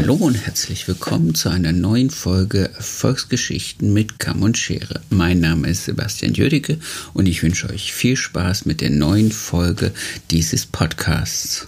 Hallo und herzlich willkommen zu einer neuen Folge Erfolgsgeschichten mit Kamm und Schere. Mein Name ist Sebastian Jödicke und ich wünsche euch viel Spaß mit der neuen Folge dieses Podcasts.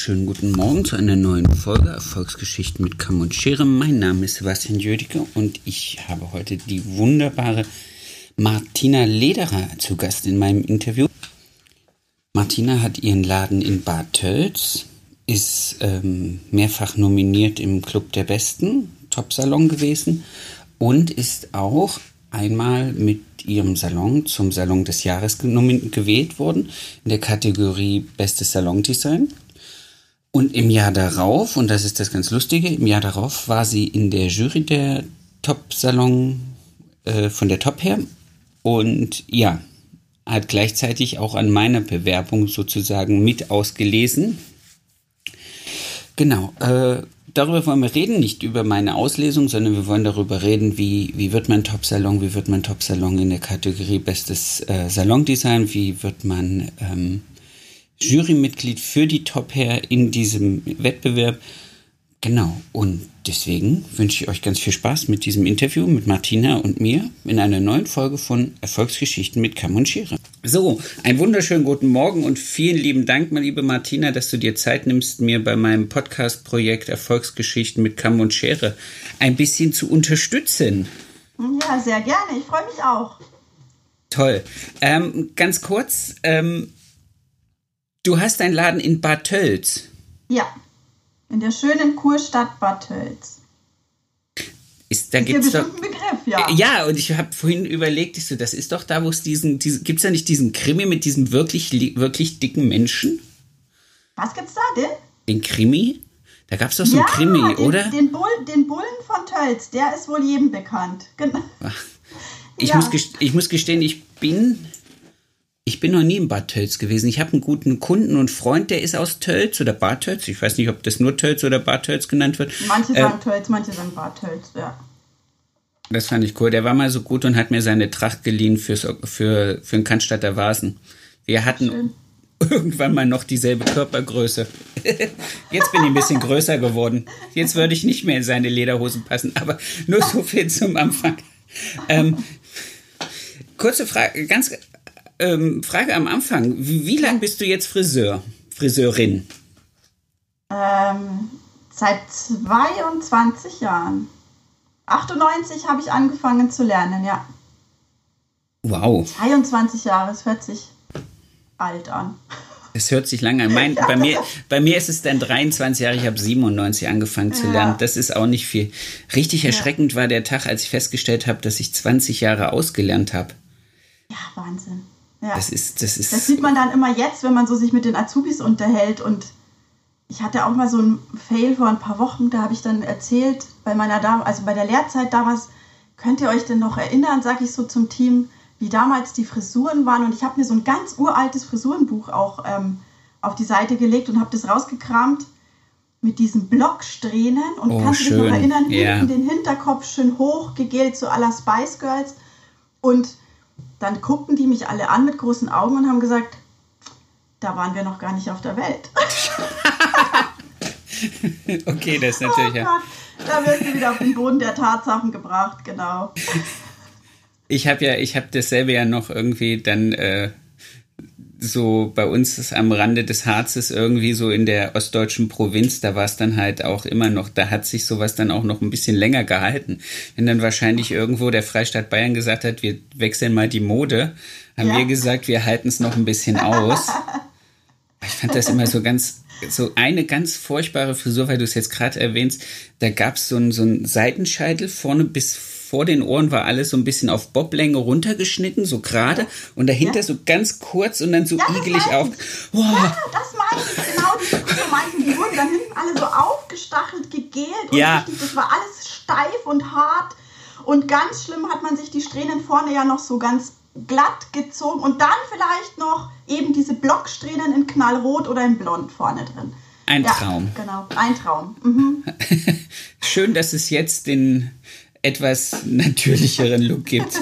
Wunderschönen guten Morgen zu einer neuen Folge Erfolgsgeschichten mit Kamm und Schere. Mein Name ist Sebastian Jödicke und ich habe heute die wunderbare Martina Lederer zu Gast in meinem Interview. Martina hat ihren Laden in Bad Tölz, ist ähm, mehrfach nominiert im Club der Besten, Top-Salon gewesen und ist auch einmal mit ihrem Salon zum Salon des Jahres gewählt worden in der Kategorie Bestes Salondesign. Und im Jahr darauf, und das ist das ganz Lustige, im Jahr darauf war sie in der Jury der Top-Salon äh, von der Top her. Und ja, hat gleichzeitig auch an meiner Bewerbung sozusagen mit ausgelesen. Genau, äh, darüber wollen wir reden, nicht über meine Auslesung, sondern wir wollen darüber reden, wie, wie wird man Top-Salon, wie wird man Top-Salon in der Kategorie Bestes äh, Salondesign, wie wird man ähm, Jurymitglied für die Top Hair in diesem Wettbewerb. Genau, und deswegen wünsche ich euch ganz viel Spaß mit diesem Interview mit Martina und mir in einer neuen Folge von Erfolgsgeschichten mit Kamm und Schere. So, einen wunderschönen guten Morgen und vielen lieben Dank, meine liebe Martina, dass du dir Zeit nimmst, mir bei meinem Podcast-Projekt Erfolgsgeschichten mit Kamm und Schere ein bisschen zu unterstützen. Ja, sehr gerne. Ich freue mich auch. Toll. Ähm, ganz kurz, ähm, Du hast einen Laden in Bad Tölz. Ja, in der schönen Kurstadt Bad Tölz. Ist, da ist gibt's doch, ein Begriff, ja. Äh, ja, und ich habe vorhin überlegt, ich so, das ist doch da, wo es diesen, diesen gibt es da nicht diesen Krimi mit diesem wirklich, wirklich dicken Menschen? Was gibt's da denn? Den Krimi? Da gab es doch so ja, einen Krimi, den, oder? Den, Bull, den Bullen von Tölz, der ist wohl jedem bekannt. Genau. Ich, ja. muss ich muss gestehen, ich bin ich bin noch nie in Bad Tölz gewesen. Ich habe einen guten Kunden und Freund, der ist aus Tölz oder Bad Tölz. Ich weiß nicht, ob das nur Tölz oder Bad Tölz genannt wird. Manche sagen äh, Tölz, manche sagen Bad Tölz, ja. Das fand ich cool. Der war mal so gut und hat mir seine Tracht geliehen fürs, für, für den Cannstatter Vasen. Wir hatten Schön. irgendwann mal noch dieselbe Körpergröße. Jetzt bin ich ein bisschen größer geworden. Jetzt würde ich nicht mehr in seine Lederhosen passen, aber nur so viel zum Anfang. Ähm, kurze Frage, ganz ähm, Frage am Anfang. Wie, wie lange bist du jetzt Friseur, Friseurin? Ähm, seit 22 Jahren. 98 habe ich angefangen zu lernen, ja. Wow. 22 Jahre, es hört sich alt an. Es hört sich lange an. Mein, bei, mir, bei mir ist es dann 23 Jahre, ich habe 97 angefangen zu lernen. Ja. Das ist auch nicht viel. Richtig erschreckend ja. war der Tag, als ich festgestellt habe, dass ich 20 Jahre ausgelernt habe. Ja, Wahnsinn. Ja. Das ist, das ist. Das sieht man dann immer jetzt, wenn man so sich mit den Azubis unterhält. Und ich hatte auch mal so einen Fail vor ein paar Wochen, da habe ich dann erzählt, bei meiner Dame, also bei der Lehrzeit damals, könnt ihr euch denn noch erinnern, sage ich so zum Team, wie damals die Frisuren waren. Und ich habe mir so ein ganz uraltes Frisurenbuch auch ähm, auf die Seite gelegt und habe das rausgekramt mit diesen Blocksträhnen und oh, kannst du dich noch erinnern, yeah. hinten den Hinterkopf schön hoch gegelt zu aller Spice Girls. Und dann guckten die mich alle an mit großen Augen und haben gesagt, da waren wir noch gar nicht auf der Welt. okay, das ist natürlich. Oh ja. Da wirst du wieder auf den Boden der Tatsachen gebracht, genau. Ich habe ja, ich habe dasselbe ja noch irgendwie dann äh, so bei uns ist am Rande des Harzes irgendwie so in der ostdeutschen Provinz, da war es dann halt auch immer noch, da hat sich sowas dann auch noch ein bisschen länger gehalten. Wenn dann wahrscheinlich irgendwo der Freistaat Bayern gesagt hat, wir wechseln mal die Mode, haben ja. wir gesagt, wir halten es noch ein bisschen aus. Ich fand das immer so ganz, so eine ganz furchtbare Frisur, weil du es jetzt gerade erwähnst, da gab es so einen so einen Seitenscheitel vorne bis vor den Ohren war alles so ein bisschen auf Boblänge runtergeschnitten, so gerade. Und dahinter ja. so ganz kurz und dann so ja, igelig auf. Oh. Ja, das meine ich, genau. Die Frisur meinten, die wurden dann hinten alle so aufgestachelt, gegelt. Und ja. richtig, das war alles steif und hart. Und ganz schlimm hat man sich die Strähnen vorne ja noch so ganz glatt gezogen und dann vielleicht noch eben diese Blocksträhnen in knallrot oder in blond vorne drin. Ein ja, Traum. Genau, ein Traum. Mhm. Schön, dass es jetzt den etwas natürlicheren Look gibt.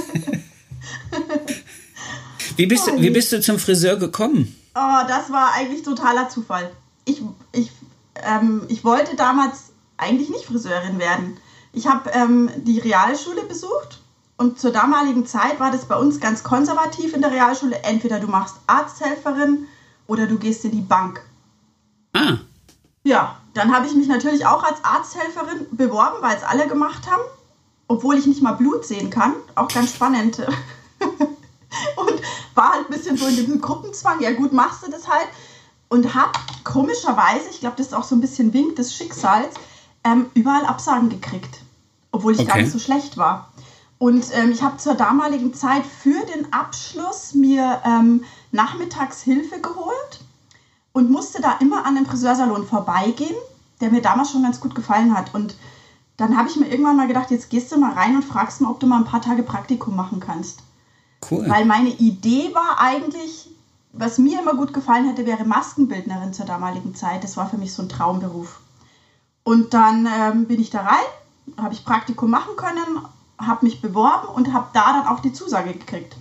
wie, bist du, wie bist du zum Friseur gekommen? Oh, das war eigentlich totaler Zufall. Ich, ich, ähm, ich wollte damals eigentlich nicht Friseurin werden. Ich habe ähm, die Realschule besucht und zur damaligen Zeit war das bei uns ganz konservativ in der Realschule. Entweder du machst Arzthelferin oder du gehst in die Bank. Ah. Ja, dann habe ich mich natürlich auch als Arzthelferin beworben, weil es alle gemacht haben. Obwohl ich nicht mal Blut sehen kann. Auch ganz spannend. und war halt ein bisschen so in diesem Gruppenzwang. Ja, gut, machst du das halt. Und habe komischerweise, ich glaube, das ist auch so ein bisschen Wink des Schicksals, ähm, überall Absagen gekriegt. Obwohl ich okay. gar nicht so schlecht war. Und ähm, ich habe zur damaligen Zeit für den Abschluss mir ähm, nachmittags Hilfe geholt und musste da immer an dem Friseursalon vorbeigehen, der mir damals schon ganz gut gefallen hat. Und dann habe ich mir irgendwann mal gedacht, jetzt gehst du mal rein und fragst mal, ob du mal ein paar Tage Praktikum machen kannst. Cool. Weil meine Idee war eigentlich, was mir immer gut gefallen hätte, wäre Maskenbildnerin zur damaligen Zeit. Das war für mich so ein Traumberuf. Und dann ähm, bin ich da rein, habe ich Praktikum machen können, habe mich beworben und habe da dann auch die Zusage gekriegt.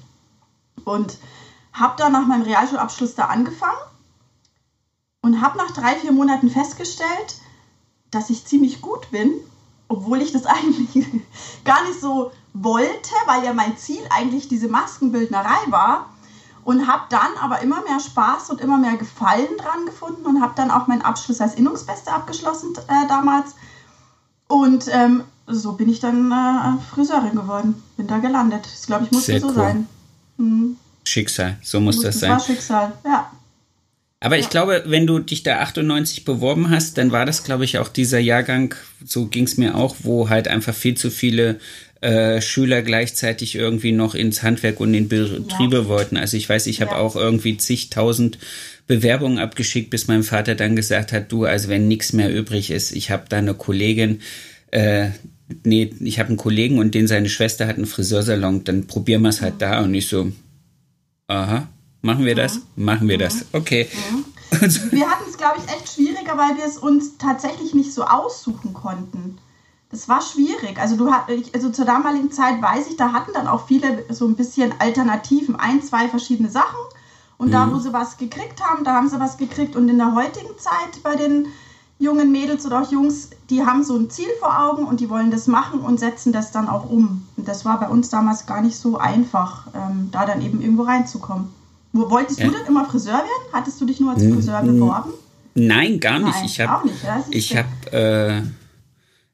Und habe dann nach meinem Realschulabschluss da angefangen und habe nach drei, vier Monaten festgestellt, dass ich ziemlich gut bin, obwohl ich das eigentlich gar nicht so wollte, weil ja mein Ziel eigentlich diese Maskenbildnerei war. Und habe dann aber immer mehr Spaß und immer mehr Gefallen dran gefunden und habe dann auch meinen Abschluss als Innungsbeste abgeschlossen äh, damals. Und ähm, so bin ich dann äh, Friseurin geworden. Bin da gelandet. Das glaube ich musste Sehr so cool. sein. Mhm. Schicksal, so muss, muss das sein. Das war Schicksal, ja. Aber ich glaube, wenn du dich da 98 beworben hast, dann war das, glaube ich, auch dieser Jahrgang, so ging es mir auch, wo halt einfach viel zu viele äh, Schüler gleichzeitig irgendwie noch ins Handwerk und in Betriebe ja. wollten. Also ich weiß, ich habe ja. auch irgendwie zigtausend Bewerbungen abgeschickt, bis mein Vater dann gesagt hat, du, also wenn nichts mehr übrig ist, ich habe da eine Kollegin, äh, nee, ich habe einen Kollegen und den seine Schwester hat einen Friseursalon, dann probieren wir es halt da und ich so, aha, Machen wir das? Machen wir das. Okay. Wir hatten es, glaube ich, echt schwieriger, weil wir es uns tatsächlich nicht so aussuchen konnten. Das war schwierig. Also du also zur damaligen Zeit weiß ich, da hatten dann auch viele so ein bisschen Alternativen, ein, zwei verschiedene Sachen. Und mhm. da, wo sie was gekriegt haben, da haben sie was gekriegt. Und in der heutigen Zeit bei den jungen Mädels oder auch Jungs, die haben so ein Ziel vor Augen und die wollen das machen und setzen das dann auch um. Und das war bei uns damals gar nicht so einfach, ähm, da dann eben irgendwo reinzukommen. Wolltest ja. du denn immer Friseur werden? Hattest du dich nur als Friseur beworben? Nein, gar nicht. Nein, ich habe ich habe äh,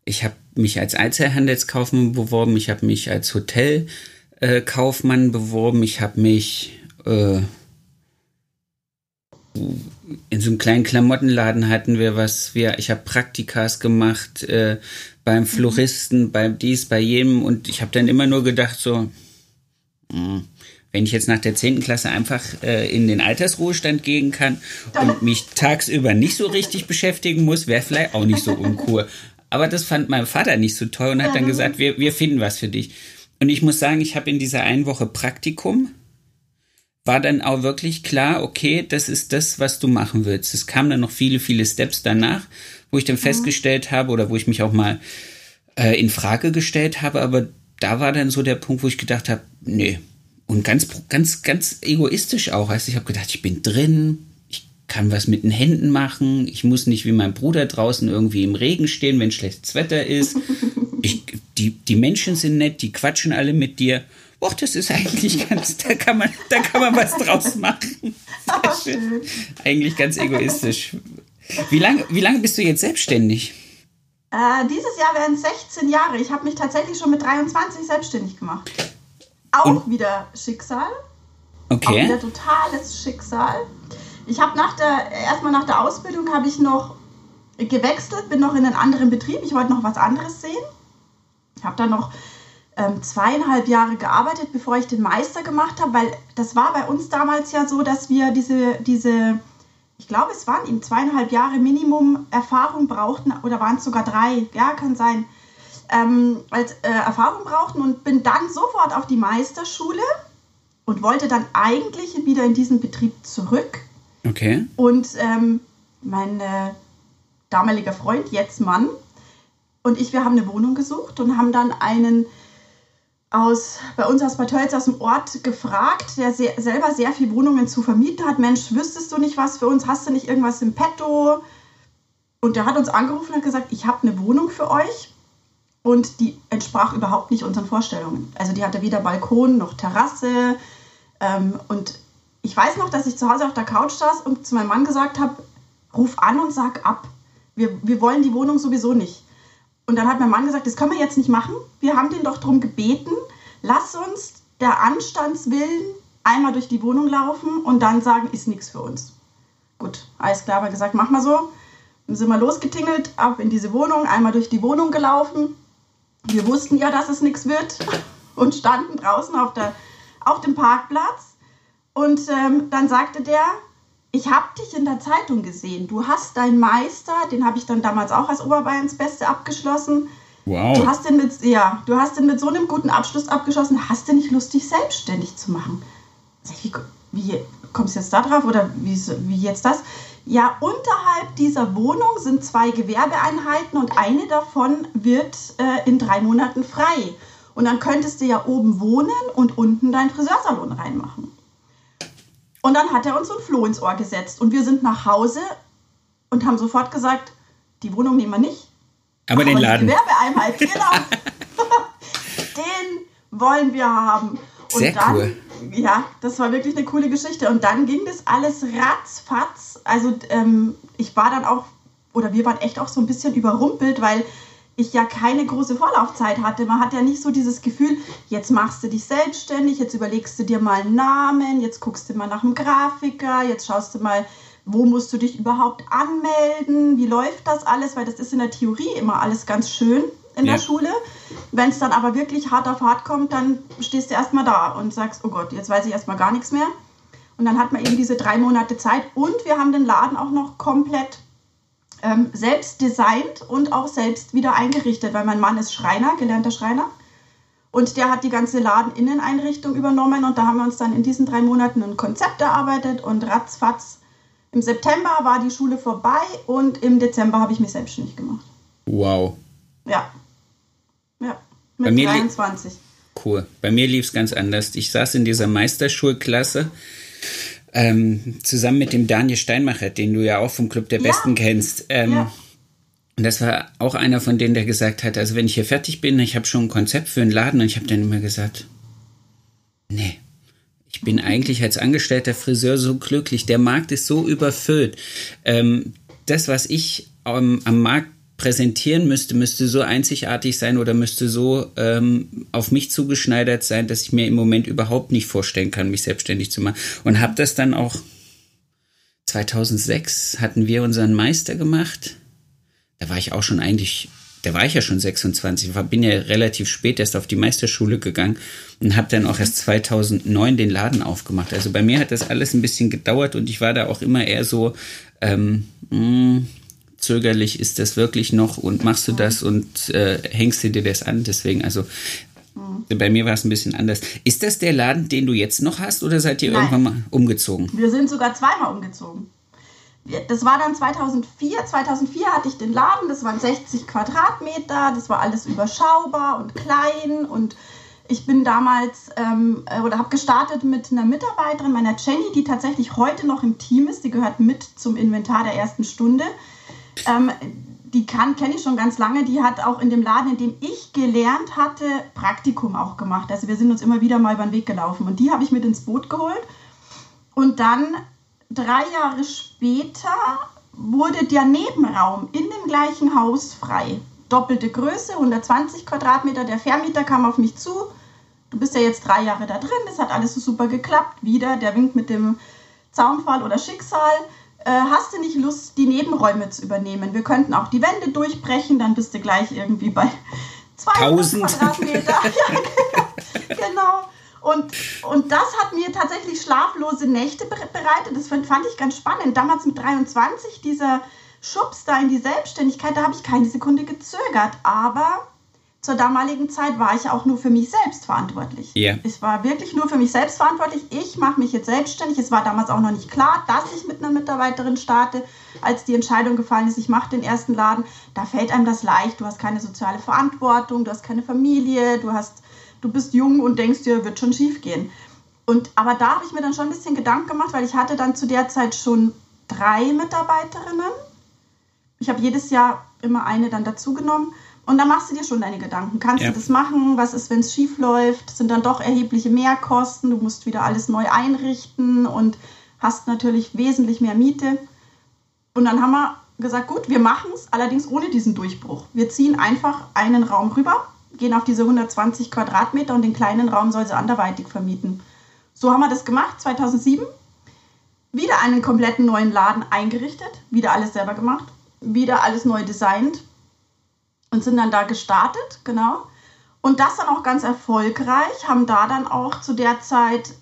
ich habe mich als Einzelhandelskaufmann beworben, ich habe mich als Hotelkaufmann äh, beworben, ich habe mich äh, in so einem kleinen Klamottenladen hatten wir was, wir, ich habe Praktikas gemacht äh, beim Floristen, mhm. beim dies, bei jedem und ich habe dann immer nur gedacht so, mh, hm, wenn ich jetzt nach der 10. Klasse einfach äh, in den Altersruhestand gehen kann und mich tagsüber nicht so richtig beschäftigen muss, wäre vielleicht auch nicht so uncool. Aber das fand mein Vater nicht so toll und hat dann gesagt, wir, wir finden was für dich. Und ich muss sagen, ich habe in dieser einen Woche Praktikum, war dann auch wirklich klar, okay, das ist das, was du machen willst. Es kamen dann noch viele, viele Steps danach, wo ich dann mhm. festgestellt habe oder wo ich mich auch mal äh, in Frage gestellt habe, aber da war dann so der Punkt, wo ich gedacht habe, nee, und ganz, ganz, ganz egoistisch auch. Also ich habe gedacht, ich bin drin, ich kann was mit den Händen machen, ich muss nicht wie mein Bruder draußen irgendwie im Regen stehen, wenn schlechtes Wetter ist. Ich, die, die Menschen sind nett, die quatschen alle mit dir. Och, das ist eigentlich ganz, da kann man, da kann man was draus machen. Eigentlich ganz egoistisch. Wie lange, wie lange bist du jetzt selbstständig? Äh, dieses Jahr werden 16 Jahre. Ich habe mich tatsächlich schon mit 23 selbstständig gemacht. Auch Und? wieder Schicksal. Okay. Auch wieder totales Schicksal. Ich habe nach der, erstmal nach der Ausbildung habe ich noch gewechselt, bin noch in einen anderen Betrieb. Ich wollte noch was anderes sehen. Ich habe dann noch ähm, zweieinhalb Jahre gearbeitet, bevor ich den Meister gemacht habe, weil das war bei uns damals ja so, dass wir diese, diese ich glaube, es waren eben zweieinhalb Jahre Minimum Erfahrung brauchten oder waren es sogar drei, ja, kann sein ähm, als äh, Erfahrung brauchten und bin dann sofort auf die Meisterschule und wollte dann eigentlich wieder in diesen Betrieb zurück. Okay. Und ähm, mein, äh, damaliger Freund, jetzt Mann, und ich, wir haben eine Wohnung gesucht und haben dann einen aus, bei uns aus Bad Tölz aus dem Ort gefragt, der sehr, selber sehr viele Wohnungen zu vermieten hat. Mensch, wüsstest du nicht was für uns? Hast du nicht irgendwas im Petto? Und der hat uns angerufen und hat gesagt, ich habe eine Wohnung für euch. Und die entsprach überhaupt nicht unseren Vorstellungen. Also die hatte weder Balkon noch Terrasse. Ähm, und ich weiß noch, dass ich zu Hause auf der Couch saß und zu meinem Mann gesagt habe, ruf an und sag ab. Wir, wir wollen die Wohnung sowieso nicht. Und dann hat mein Mann gesagt, das können wir jetzt nicht machen. Wir haben den doch darum gebeten, lass uns der Anstandswillen einmal durch die Wohnung laufen und dann sagen, ist nichts für uns. Gut, alles klar, aber gesagt, mach mal so. Dann sind wir losgetingelt, ab in diese Wohnung, einmal durch die Wohnung gelaufen. Wir wussten ja, dass es nichts wird und standen draußen auf, der, auf dem Parkplatz. Und ähm, dann sagte der, ich habe dich in der Zeitung gesehen. Du hast deinen Meister, den habe ich dann damals auch als Oberbayerns Beste abgeschlossen. Wow. Du hast den mit, ja, du hast den mit so einem guten Abschluss abgeschlossen. Hast du nicht Lust, dich selbstständig zu machen? Wie, wie kommst du jetzt da drauf oder wie, wie jetzt das? Ja, unterhalb dieser Wohnung sind zwei Gewerbeeinheiten und eine davon wird äh, in drei Monaten frei. Und dann könntest du ja oben wohnen und unten deinen Friseursalon reinmachen. Und dann hat er uns so ein Floh ins Ohr gesetzt. Und wir sind nach Hause und haben sofort gesagt, die Wohnung nehmen wir nicht. Aber, aber den Laden. Die Gewerbeeinheit, genau. den wollen wir haben. Und Sehr dann, cool. Ja, das war wirklich eine coole Geschichte. Und dann ging das alles ratzfatz. Also ähm, ich war dann auch, oder wir waren echt auch so ein bisschen überrumpelt, weil ich ja keine große Vorlaufzeit hatte. Man hat ja nicht so dieses Gefühl, jetzt machst du dich selbstständig, jetzt überlegst du dir mal einen Namen, jetzt guckst du mal nach einem Grafiker, jetzt schaust du mal, wo musst du dich überhaupt anmelden, wie läuft das alles, weil das ist in der Theorie immer alles ganz schön in ja. der Schule. Wenn es dann aber wirklich hart auf hart kommt, dann stehst du erstmal da und sagst, oh Gott, jetzt weiß ich erstmal gar nichts mehr. Und dann hat man eben diese drei Monate Zeit und wir haben den Laden auch noch komplett ähm, selbst designt und auch selbst wieder eingerichtet, weil mein Mann ist Schreiner, gelernter Schreiner. Und der hat die ganze Ladeninneneinrichtung übernommen und da haben wir uns dann in diesen drei Monaten ein Konzept erarbeitet und ratzfatz. Im September war die Schule vorbei und im Dezember habe ich mich selbstständig gemacht. Wow. Ja. Mit 23. Cool. Bei mir lief es ganz anders. Ich saß in dieser Meisterschulklasse ähm, zusammen mit dem Daniel Steinmacher, den du ja auch vom Club der ja. Besten kennst. Ähm, ja. Und das war auch einer von denen, der gesagt hat, also wenn ich hier fertig bin, ich habe schon ein Konzept für einen Laden und ich habe dann immer gesagt, nee, ich bin eigentlich als angestellter Friseur so glücklich, der Markt ist so überfüllt. Ähm, das, was ich am Markt präsentieren müsste, müsste so einzigartig sein oder müsste so ähm, auf mich zugeschneidert sein, dass ich mir im Moment überhaupt nicht vorstellen kann, mich selbstständig zu machen. Und habe das dann auch 2006 hatten wir unseren Meister gemacht. Da war ich auch schon eigentlich, da war ich ja schon 26, bin ja relativ spät erst auf die Meisterschule gegangen und habe dann auch erst 2009 den Laden aufgemacht. Also bei mir hat das alles ein bisschen gedauert und ich war da auch immer eher so, ähm, mh, mm, zögerlich ist das wirklich noch und machst du das und äh, hängst du dir das an. Deswegen, also mhm. bei mir war es ein bisschen anders. Ist das der Laden, den du jetzt noch hast oder seid ihr Nein. irgendwann mal umgezogen? Wir sind sogar zweimal umgezogen. Das war dann 2004. 2004 hatte ich den Laden, das waren 60 Quadratmeter, das war alles überschaubar und klein und ich bin damals ähm, äh, oder habe gestartet mit einer Mitarbeiterin, meiner Jenny, die tatsächlich heute noch im Team ist. Die gehört mit zum Inventar der ersten Stunde. Ähm, die kenne ich schon ganz lange. Die hat auch in dem Laden, in dem ich gelernt hatte, Praktikum auch gemacht. Also wir sind uns immer wieder mal über den Weg gelaufen. Und die habe ich mit ins Boot geholt. Und dann drei Jahre später wurde der Nebenraum in dem gleichen Haus frei. Doppelte Größe, 120 Quadratmeter. Der Vermieter kam auf mich zu. Du bist ja jetzt drei Jahre da drin. Das hat alles so super geklappt. Wieder der winkt mit dem Zaunfall oder Schicksal äh, hast du nicht Lust, die Nebenräume zu übernehmen? Wir könnten auch die Wände durchbrechen, dann bist du gleich irgendwie bei 2000 Quadratmeter. ja, genau. Und, und das hat mir tatsächlich schlaflose Nächte bereitet. Das fand ich ganz spannend. Damals mit 23, dieser Schubs da in die Selbstständigkeit, da habe ich keine Sekunde gezögert. Aber zur damaligen Zeit war ich auch nur für mich selbst verantwortlich. Ja. Ich war wirklich nur für mich selbst verantwortlich. Ich mache mich jetzt selbstständig. Es war damals auch noch nicht klar, dass ich mit einer Mitarbeiterin starte. Als die Entscheidung gefallen ist, ich mache den ersten Laden, da fällt einem das leicht. Du hast keine soziale Verantwortung, du hast keine Familie, du hast, du bist jung und denkst dir, wird schon schief gehen. Und, aber da habe ich mir dann schon ein bisschen Gedanken gemacht, weil ich hatte dann zu der Zeit schon drei Mitarbeiterinnen. Ich habe jedes Jahr immer eine dann dazugenommen. Und dann machst du dir schon deine Gedanken. Kannst Ja. du das machen? Was ist, wenn es schief läuft? Sind dann doch erhebliche Mehrkosten. Du musst wieder alles neu einrichten und hast natürlich wesentlich mehr Miete. Und dann haben wir gesagt, gut, wir machen es, allerdings ohne diesen Durchbruch. Wir ziehen einfach einen Raum rüber, gehen auf diese 120 Quadratmeter und den kleinen Raum soll sie anderweitig vermieten. So haben wir das gemacht, 2007. Wieder einen kompletten neuen Laden eingerichtet, wieder alles selber gemacht, wieder alles neu designt und sind dann da gestartet, genau. Und das dann auch ganz erfolgreich, haben da dann auch zu der Zeit,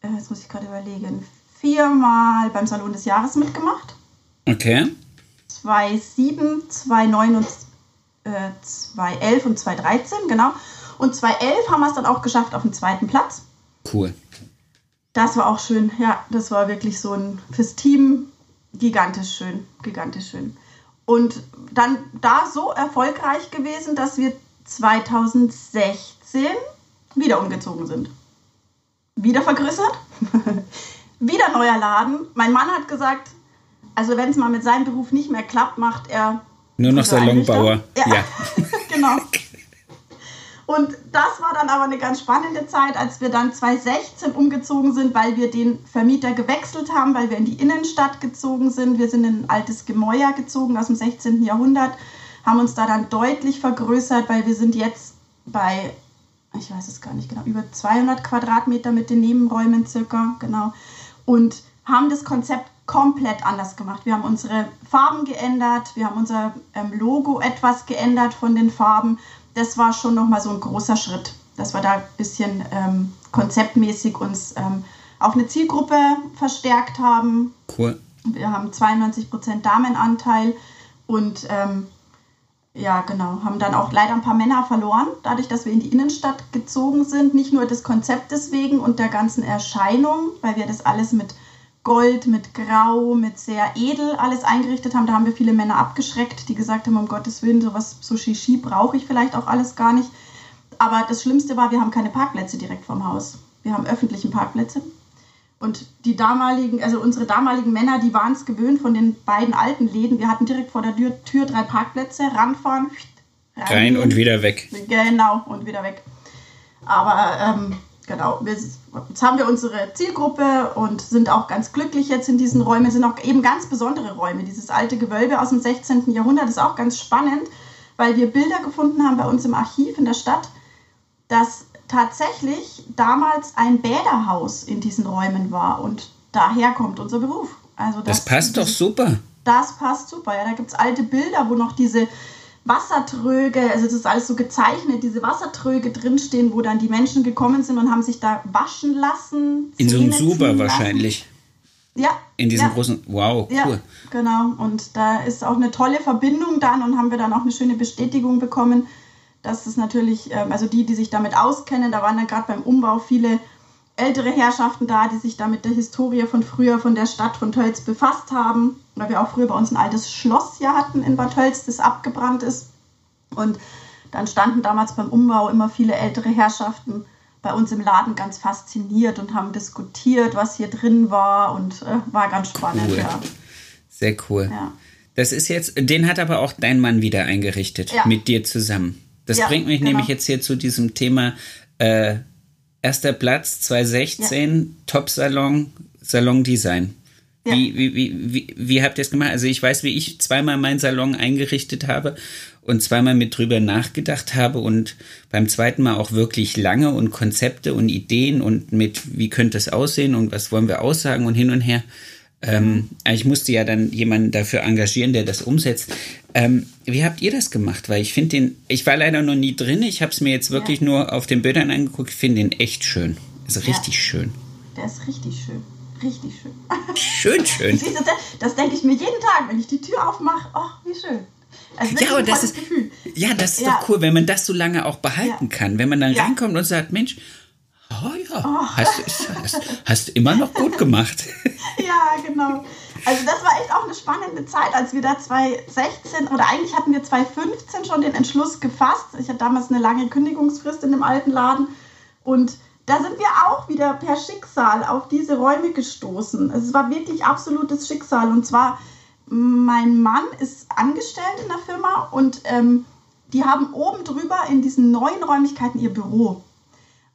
äh, jetzt muss ich gerade überlegen, viermal beim Salon des Jahres mitgemacht. Okay. 2007, 2009 und äh, 2011 und 2013, genau. Und 2011 haben wir es dann auch geschafft auf den zweiten Platz. Cool. Das war auch schön. Ja, das war wirklich so ein fürs Team gigantisch schön, gigantisch schön. Und dann da so erfolgreich gewesen, dass wir 2016 wieder umgezogen sind. Wieder vergrößert, wieder neuer Laden. Mein Mann hat gesagt, also wenn es mal mit seinem Beruf nicht mehr klappt, macht er Nur noch. Salonbauer. Ja, Ja. genau. Und das war dann aber eine ganz spannende Zeit, als wir dann 2016 umgezogen sind, weil wir den Vermieter gewechselt haben, weil wir in die Innenstadt gezogen sind. Wir sind in ein altes Gemäuer gezogen aus dem 16. Jahrhundert, haben uns da dann deutlich vergrößert, weil wir sind jetzt bei, ich weiß es gar nicht genau, über 200 Quadratmeter mit den Nebenräumen circa, genau. Und haben das Konzept komplett anders gemacht. Wir haben unsere Farben geändert, wir haben unser ähm, Logo etwas geändert von den Farben. Das war schon nochmal so ein großer Schritt, dass wir da ein bisschen ähm, konzeptmäßig uns ähm, auf eine Zielgruppe verstärkt haben. Cool. Wir haben 92% Damenanteil und ähm, ja, genau, haben dann auch leider ein paar Männer verloren, dadurch, dass wir in die Innenstadt gezogen sind. Nicht nur des Konzeptes wegen und der ganzen Erscheinung, weil wir das alles mit Gold, mit Grau, mit sehr edel alles eingerichtet haben. Da haben wir viele Männer abgeschreckt, die gesagt haben, um Gottes Willen, sowas, so Shishi brauche ich vielleicht auch alles gar nicht. Aber das Schlimmste war, wir haben keine Parkplätze direkt vorm Haus. Wir haben öffentlichen Parkplätze. Und die damaligen, also unsere damaligen Männer, die waren es gewöhnt von den beiden alten Läden. Wir hatten direkt vor der Tür, Tür drei Parkplätze, ranfahren, Rein reingehen. und wieder weg. Genau, und wieder weg. Aber ähm, genau, wir, jetzt haben wir unsere Zielgruppe und sind auch ganz glücklich jetzt in diesen Räumen. Es sind auch eben ganz besondere Räume. Dieses alte Gewölbe aus dem 16. Jahrhundert ist auch ganz spannend, weil wir Bilder gefunden haben bei uns im Archiv in der Stadt, dass tatsächlich damals ein Bäderhaus in diesen Räumen war und daher kommt unser Beruf. Also Das passt doch super. das passt super. Ja, da gibt es alte Bilder, wo noch diese Wassertröge, also das ist alles so gezeichnet, diese Wassertröge drinstehen, wo dann die Menschen gekommen sind und haben sich da waschen lassen. In so einem Super wahrscheinlich. Ja. In diesem ja. großen. Wow, Ja, cool. genau. Und da ist auch eine tolle Verbindung dann und haben wir dann auch eine schöne Bestätigung bekommen, dass es natürlich, ähm, also die, die sich damit auskennen, da waren dann gerade beim Umbau viele ältere Herrschaften da, die sich da mit der Historie von früher von der Stadt von Tölz befasst haben, weil wir auch früher bei uns ein altes Schloss ja hatten in Bad Tölz, das abgebrannt ist. Und dann standen damals beim Umbau immer viele ältere Herrschaften bei uns im Laden ganz fasziniert und haben diskutiert, was hier drin war und äh, war ganz spannend, Cool. ja. Sehr cool. ja. Das ist jetzt, den hat aber auch dein Mann wieder eingerichtet, Ja. mit dir zusammen. Das bringt mich genau. nämlich jetzt hier zu diesem Thema äh, erster Platz 2016, Top-Salon, Salon-Design. Ja. Wie, wie, wie, wie, wie habt ihr es gemacht? Also ich weiß, wie ich zweimal meinen Salon eingerichtet habe und zweimal mit drüber nachgedacht habe und beim zweiten Mal auch wirklich lange und Konzepte und Ideen und mit, wie könnte es aussehen und was wollen wir aussagen und hin und her. Ähm, ich musste ja dann jemanden dafür engagieren, der das umsetzt. Ähm, wie habt ihr das gemacht? Weil ich finde den, ich war leider noch nie drin, ich habe es mir jetzt wirklich nur auf den Bildern angeguckt, ich finde den echt schön. Also richtig schön. Der ist richtig schön. Richtig schön. Schön, schön. Das, das denke ich mir jeden Tag, wenn ich die Tür aufmache. Oh, wie schön. Also Ja, das ist, Gefühl. ja, das ist Ja. doch cool, wenn man das so lange auch behalten Ja. kann. Wenn man dann Ja. reinkommt und sagt, Mensch, oh ja, hast, hast, hast immer noch gut gemacht. Ja, genau. Also das war echt auch eine spannende Zeit, als wir da 2016 oder eigentlich hatten wir 2015 schon den Entschluss gefasst. Ich hatte damals eine lange Kündigungsfrist in dem alten Laden und da sind wir auch wieder per Schicksal auf diese Räume gestoßen. Es war wirklich absolutes Schicksal und zwar mein Mann ist angestellt in der Firma und ähm, die haben oben drüber in diesen neuen Räumlichkeiten ihr Büro.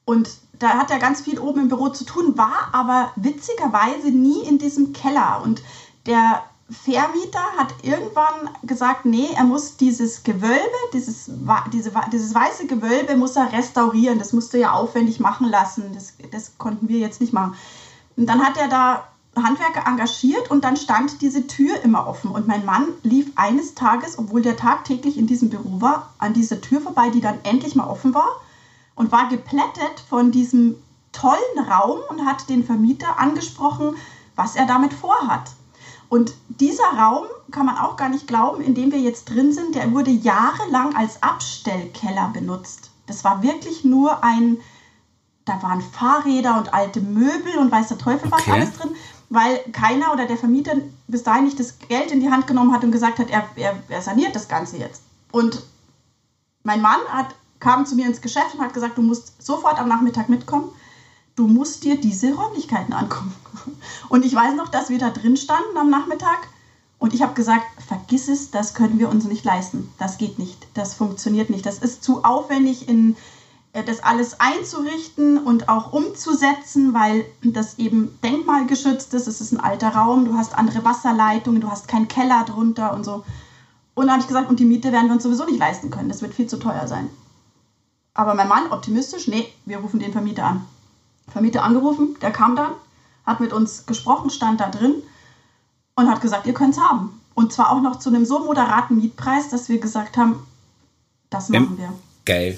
Und da hat er ganz viel oben im Büro zu tun, war aber witzigerweise nie in diesem Keller. Und der Vermieter hat irgendwann gesagt, nee, er muss dieses Gewölbe, dieses, diese, dieses weiße Gewölbe muss er restaurieren. Das musste er ja aufwendig machen lassen. Das, das konnten wir jetzt nicht machen. Und dann hat er da Handwerker engagiert und dann stand diese Tür immer offen. Und mein Mann lief eines Tages, obwohl der tagtäglich in diesem Büro war, an dieser Tür vorbei, die dann endlich mal offen war und war geplättet von diesem tollen Raum und hat den Vermieter angesprochen, was er damit vorhat. Und dieser Raum, kann man auch gar nicht glauben, in dem wir jetzt drin sind, der wurde jahrelang als Abstellkeller benutzt. Das war wirklich nur ein, da waren Fahrräder und alte Möbel und weiß der Teufel was Okay. alles drin, weil keiner oder der Vermieter bis dahin nicht das Geld in die Hand genommen hat und gesagt hat, er, er, er saniert das Ganze jetzt. Und mein Mann hat, kam zu mir ins Geschäft und hat gesagt, du musst sofort am Nachmittag mitkommen. Du musst dir diese Räumlichkeiten angucken. Und ich weiß noch, dass wir da drin standen am Nachmittag und ich habe gesagt, vergiss es, das können wir uns nicht leisten. Das geht nicht. Das funktioniert nicht. Das ist zu aufwendig, in, äh, das alles einzurichten und auch umzusetzen, weil das eben denkmalgeschützt ist. Es ist ein alter Raum, du hast andere Wasserleitungen, du hast keinen Keller drunter und so. Und dann habe ich gesagt, und die Miete werden wir uns sowieso nicht leisten können. Das wird viel zu teuer sein. Aber mein Mann, optimistisch, nee, wir rufen den Vermieter an. Vermieter angerufen, der kam dann, hat mit uns gesprochen, stand da drin und hat gesagt, ihr könnt es haben. Und zwar auch noch zu einem so moderaten Mietpreis, dass wir gesagt haben, das machen wir. Geil.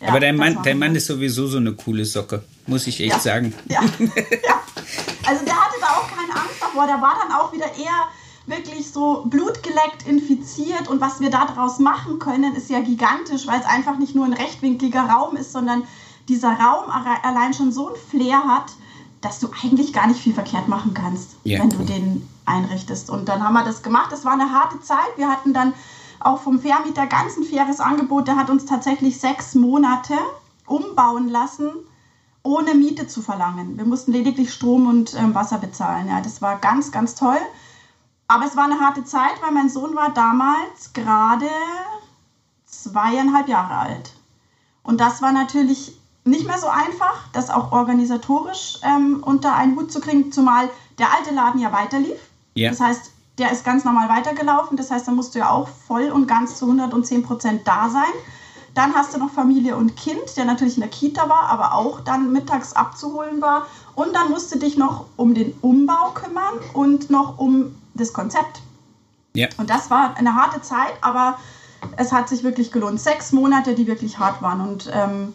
Ja, Aber dein Mann, dein. Mann ist sowieso so eine coole Socke, muss ich echt Ja. sagen. Ja, ja. Also der hatte da auch keine Angst davor. Der war dann auch wieder eher wirklich so blutgeleckt, infiziert. Und was wir daraus machen können, ist ja gigantisch, weil es einfach nicht nur ein rechtwinkliger Raum ist, sondern dieser Raum alle- allein schon so ein Flair hat, dass du eigentlich gar nicht viel verkehrt machen kannst, Ja, wenn du cool. den einrichtest. Und dann haben wir das gemacht. Das war eine harte Zeit. Wir hatten dann auch vom Vermieter ganz ein faires Angebot. Der hat uns tatsächlich sechs Monate umbauen lassen, ohne Miete zu verlangen. Wir mussten lediglich Strom und ähm, Wasser bezahlen. Ja, das war ganz, ganz toll. Aber es war eine harte Zeit, weil mein Sohn war damals gerade zweieinhalb Jahre alt. Und das war natürlich nicht mehr so einfach, das auch organisatorisch ähm, unter einen Hut zu kriegen, zumal der alte Laden ja weiterlief. Ja. Das heißt, der ist ganz normal weitergelaufen. Das heißt, da musst du ja auch voll und ganz zu 110 Prozent da sein. Dann hast du noch Familie und Kind, der natürlich in der Kita war, aber auch dann mittags abzuholen war. Und dann musst du dich noch um den Umbau kümmern und noch um das Konzept. Ja. Und das war eine harte Zeit, aber es hat sich wirklich gelohnt. Sechs Monate, die wirklich hart waren. Und ähm,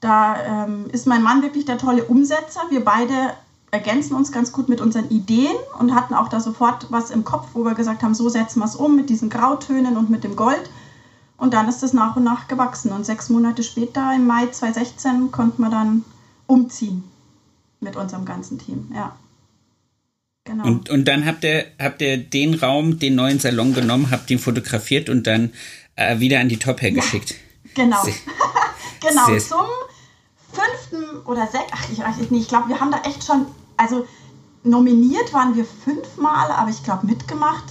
da ähm, ist mein Mann wirklich der tolle Umsetzer. Wir beide ergänzen uns ganz gut mit unseren Ideen und hatten auch da sofort was im Kopf, wo wir gesagt haben, so setzen wir es um mit diesen Grautönen und mit dem Gold. Und dann ist es nach und nach gewachsen. Und sechs Monate später, im Mai 2016, konnten wir dann umziehen mit unserem ganzen Team. Ja. Genau. Und, und dann habt ihr, habt ihr den Raum, den neuen Salon genommen, habt ihn fotografiert und dann äh, wieder an die Top hergeschickt. Genau. Sehr- genau, sehr- zum fünften oder sechsten, ach, ich weiß nicht, ich glaube, wir haben da echt schon, also nominiert waren wir fünfmal, aber ich glaube, mitgemacht.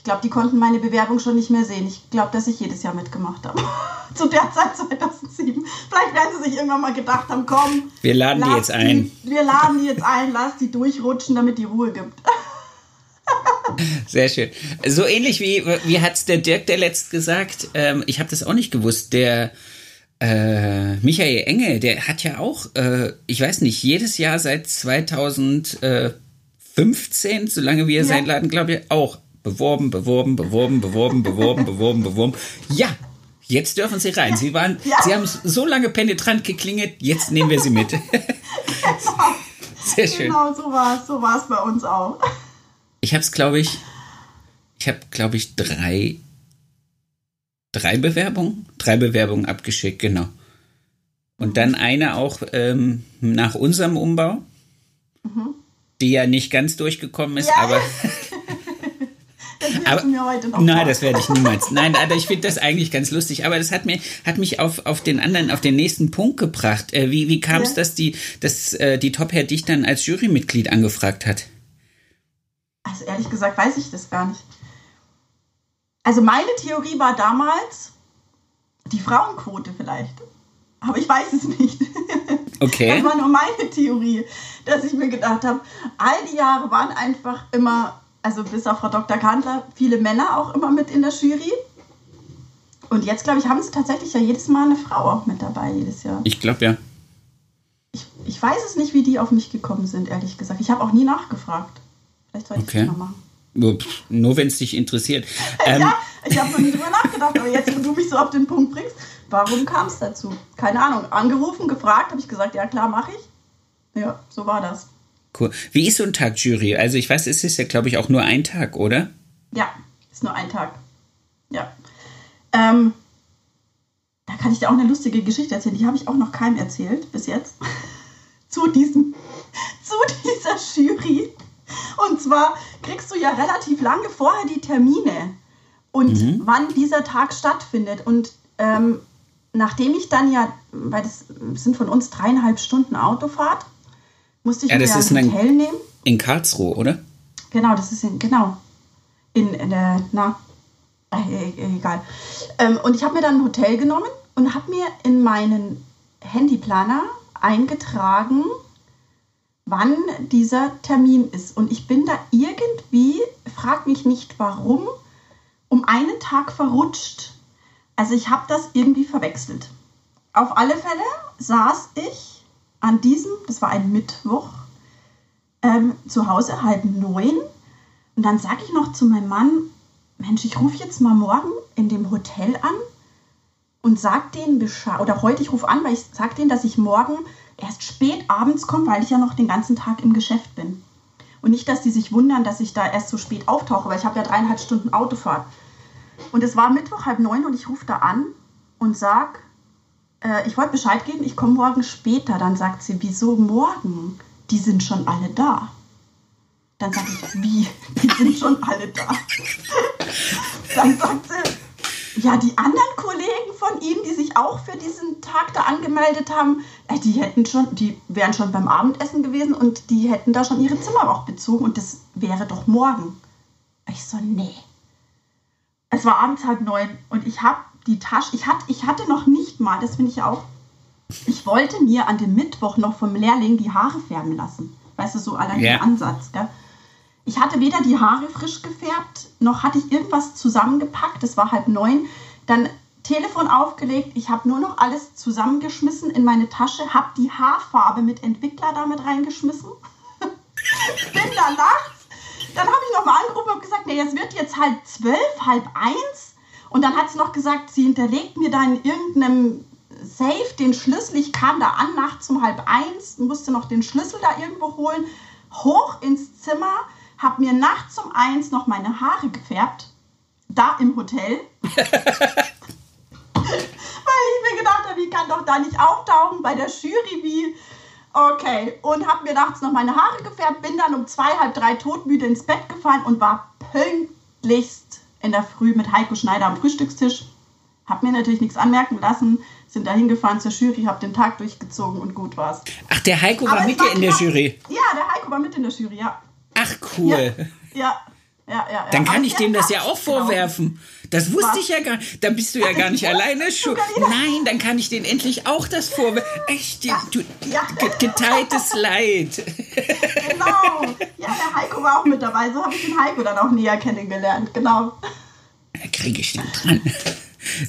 Ich glaube, die konnten meine Bewerbung schon nicht mehr sehen. Ich glaube, dass ich jedes Jahr mitgemacht habe. Zu der Zeit 2007. Vielleicht werden sie sich irgendwann mal gedacht haben, komm. Wir laden die jetzt ein. Die, wir laden die jetzt ein, lass die durchrutschen, damit die Ruhe gibt. Sehr schön. So ähnlich wie, wie hat's der Dirk der letzt gesagt, ähm, ich habe das auch nicht gewusst, der äh, Michael Enge, der hat ja auch, äh, ich weiß nicht, jedes Jahr seit 2015, solange wir Ja. sein Laden, glaube ich, auch beworben, beworben, beworben, beworben, beworben, beworben, beworben. Ja, jetzt dürfen Sie rein. Sie waren, Ja. Sie haben so lange penetrant geklingelt, jetzt nehmen wir Sie mit. Sehr schön. Genau, so war es so war's bei uns auch. Ich habe es, glaube ich, ich habe, glaube ich, drei Drei Bewerbungen? Drei Bewerbungen abgeschickt, genau. Und dann eine auch ähm, nach unserem Umbau, mhm. die ja nicht ganz durchgekommen ist, ja. aber. das aber, mir heute noch nein, das werde ich niemals. Nein, aber ich finde das eigentlich ganz lustig. Aber das hat mir hat mich auf, auf den anderen, auf den nächsten Punkt gebracht. Äh, wie wie kam es, ja. dass die dass äh, die Top Hair dich dann als Jurymitglied angefragt hat? Also ehrlich gesagt weiß ich das gar nicht. Also meine Theorie war damals die Frauenquote vielleicht. Aber ich weiß es nicht. Okay. Das war nur meine Theorie, dass ich mir gedacht habe, all die Jahre waren einfach immer, also bis auf Frau Dr. Kandler, viele Männer auch immer mit in der Jury. Und jetzt, glaube ich, haben sie tatsächlich ja jedes Mal eine Frau auch mit dabei, jedes Jahr. Ich glaube, ja. Ich, ich weiß es nicht, wie die auf mich gekommen sind, ehrlich gesagt. Ich habe auch nie nachgefragt. Vielleicht sollte okay. ich das noch machen. Nur, nur wenn es dich interessiert. Ähm, ja, ich habe noch nie drüber nachgedacht, aber jetzt, wo du mich so auf den Punkt bringst, warum kam es dazu? Keine Ahnung. Angerufen, gefragt, habe ich gesagt, ja klar, mache ich. Ja, so war das. Cool. Wie ist so ein Tag Jury? Also ich weiß, es ist ja, glaube ich, auch nur ein Tag, oder? Ja, ist nur ein Tag. Ja. Ähm, da kann ich dir auch eine lustige Geschichte erzählen. Die habe ich auch noch keinem erzählt bis jetzt. zu diesem, zu dieser Jury. Und zwar kriegst du ja relativ lange vorher die Termine und mhm. wann dieser Tag stattfindet. Und ähm, nachdem ich dann ja, weil das sind von uns dreieinhalb Stunden Autofahrt, musste ich ja, das mir ein Hotel nehmen. In Karlsruhe, oder? Genau, das ist in, genau. In, in der, na, äh, egal. Ähm, und ich habe mir dann ein Hotel genommen und habe mir in meinen Handyplaner eingetragen, wann dieser Termin ist. Und ich bin da irgendwie, frag mich nicht warum, um einen Tag verrutscht. Also ich habe das irgendwie verwechselt. Auf alle Fälle saß ich an diesem, das war ein Mittwoch, ähm, zu Hause halb neun. Und dann sage ich noch zu meinem Mann, Mensch, ich rufe jetzt mal morgen in dem Hotel an und sag denen Bescheid, oder heute ich rufe an, weil ich sage denen, dass ich morgen erst spät abends komme, weil ich ja noch den ganzen Tag im Geschäft bin. Und nicht, dass die sich wundern, dass ich da erst so spät auftauche, weil ich habe ja dreieinhalb Stunden Autofahrt. Und es war Mittwoch halb neun und ich rufe da an und sag, äh, ich wollte Bescheid geben, ich komme morgen später. Dann sagt sie, wieso morgen? Die sind schon alle da. Dann sage ich, wie? Die sind schon alle da. Dann sagt sie, ja, die anderen Kollegen von Ihnen, die sich auch für diesen Tag da angemeldet haben, äh, die hätten schon, die wären schon beim Abendessen gewesen und die hätten da schon ihre Zimmer auch bezogen und das wäre doch morgen. Ich so, nee. Es war abends halb neun und ich habe die Tasche, ich hatte, ich hatte noch nicht mal, das finde ich auch, ich wollte mir an dem Mittwoch noch vom Lehrling die Haare färben lassen. Weißt du, so allein yeah. der Ansatz, gell? Ich hatte weder die Haare frisch gefärbt, noch hatte ich irgendwas zusammengepackt. Es war halb neun. Dann Telefon aufgelegt. Ich habe nur noch alles zusammengeschmissen in meine Tasche, habe die Haarfarbe mit Entwickler damit reingeschmissen. Bin da nachts. Dann habe ich nochmal angerufen und gesagt, nee, es wird jetzt halb zwölf, halb eins. Und dann hat sie noch gesagt, sie hinterlegt mir da in irgendeinem Safe den Schlüssel. Ich kam da an nachts um halb eins, musste noch den Schlüssel da irgendwo holen. Hoch ins Zimmer habe mir nachts um eins noch meine Haare gefärbt, da im Hotel. Weil ich mir gedacht habe, ich kann doch da nicht auftauchen bei der Jury wie. Okay, und habe mir nachts noch meine Haare gefärbt, bin dann um zwei, halb drei todmüde ins Bett gefallen und war pünktlichst in der Früh mit Heiko Schneider am Frühstückstisch. Hab mir natürlich nichts anmerken lassen, sind da hingefahren zur Jury, hab den Tag durchgezogen und gut war's. Ach, der Heiko war mit dir in der Jury? Ja, der Heiko war mit in der Jury, ja. Ach, cool. Ja, ja, ja. ja, Dann kann ich dem das ja auch genau. Das wusste ich ja gar nicht. Dann bist du ja gar nicht alleine schon. Nein, dann kann ich den endlich auch das vorwerfen. Echt, ja. du, ja. geteiltes Leid. Genau. Ja, der Heiko war auch mit dabei. So habe ich den Heiko dann auch näher kennengelernt. Genau. Da kriege ich den dran.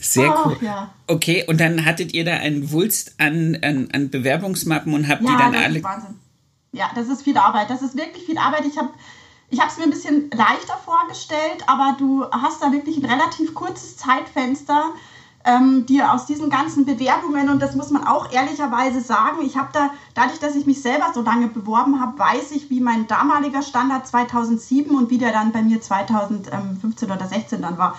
Sehr oh, cool. Ja. Okay, und dann hattet ihr da einen Wulst an, an, an Bewerbungsmappen und habt ja, die dann das alle. Ist Wahnsinn ja, das ist viel Arbeit. Das ist wirklich viel Arbeit. Ich habe ich es mir ein bisschen leichter vorgestellt, aber du hast da wirklich ein relativ kurzes Zeitfenster, ähm, dir aus diesen ganzen Bewerbungen, und das muss man auch ehrlicherweise sagen, ich habe da, dadurch, dass ich mich selber so lange beworben habe, weiß ich, wie mein damaliger Standard 2007 und wie der dann bei mir 2015 oder 16 dann war.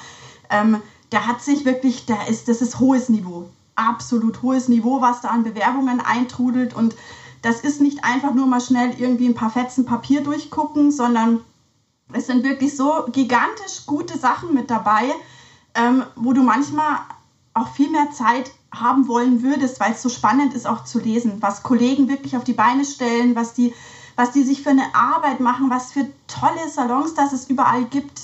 Ähm, der hat sich wirklich, der ist, das ist hohes Niveau. Absolut hohes Niveau, was da an Bewerbungen eintrudelt. Und das ist nicht einfach nur mal schnell irgendwie ein paar Fetzen Papier durchgucken, sondern es sind wirklich so gigantisch gute Sachen mit dabei, ähm, wo du manchmal auch viel mehr Zeit haben wollen würdest, weil es so spannend ist, auch zu lesen, was Kollegen wirklich auf die Beine stellen, was die, was die sich für eine Arbeit machen, was für tolle Salons das es überall gibt.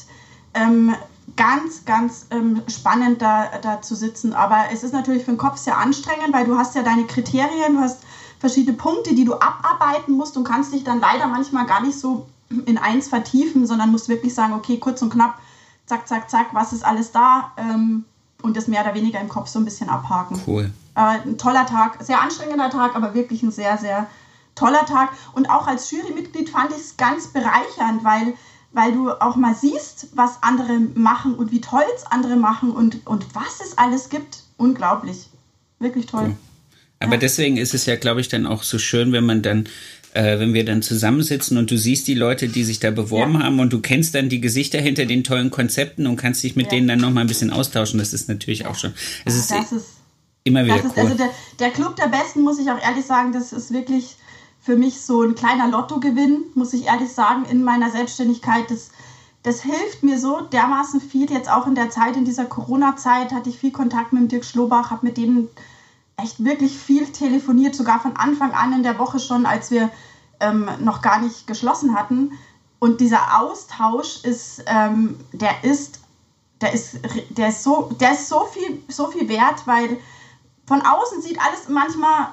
Ähm, ganz, ganz ähm, spannend da, da zu sitzen. Aber es ist natürlich für den Kopf sehr anstrengend, weil du hast ja deine Kriterien, du hast verschiedene Punkte, die du abarbeiten musst und kannst dich dann leider manchmal gar nicht so in eins vertiefen, sondern musst wirklich sagen, okay, kurz und knapp, zack, zack, zack, was ist alles da ähm, und das mehr oder weniger im Kopf so ein bisschen abhaken. Cool. Äh, ein toller Tag, sehr anstrengender Tag, aber wirklich ein sehr, sehr toller Tag. Und auch als Jurymitglied fand ich es ganz bereichernd, weil, weil du auch mal siehst, was andere machen und wie toll es andere machen und, und was es alles gibt. Unglaublich. Wirklich toll. Aber ja. deswegen ist es ja, glaube ich, dann auch so schön, wenn man dann äh, wenn wir dann zusammensitzen und du siehst die Leute, die sich da beworben ja. haben und du kennst dann die Gesichter hinter den tollen Konzepten und kannst dich mit ja. denen dann nochmal ein bisschen austauschen. Das ist natürlich auch schon. Es ist, ist, immer wieder ist, cool. Also der, der Club der Besten, muss ich auch ehrlich sagen, das ist wirklich für mich so ein kleiner Lottogewinn, muss ich ehrlich sagen, in meiner Selbstständigkeit. Das, das hilft mir so dermaßen viel. Jetzt auch in der Zeit, in dieser Corona-Zeit, hatte ich viel Kontakt mit dem Dirk Schlobach, habe mit dem echt wirklich viel telefoniert, sogar von Anfang an in der Woche schon, als wir ähm, noch gar nicht geschlossen hatten. Und dieser Austausch ist, ähm, der ist, der ist, der ist so, der ist so viel, so viel wert, weil von außen sieht alles manchmal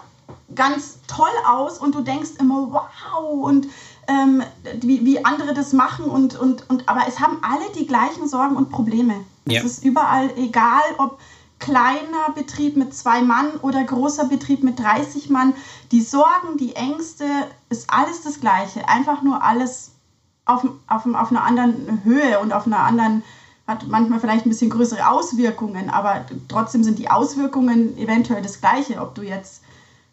ganz toll aus und du denkst immer, wow, und ähm, wie, wie andere das machen und, und, und aber es haben alle die gleichen Sorgen und Probleme. Ja. Es ist überall egal, ob kleiner Betrieb mit zwei Mann oder großer Betrieb mit 30 Mann. Die Sorgen, die Ängste, ist alles das Gleiche. Einfach nur alles auf, auf, auf einer anderen Höhe und auf einer anderen, hat manchmal vielleicht ein bisschen größere Auswirkungen, aber trotzdem sind die Auswirkungen eventuell das Gleiche, ob du jetzt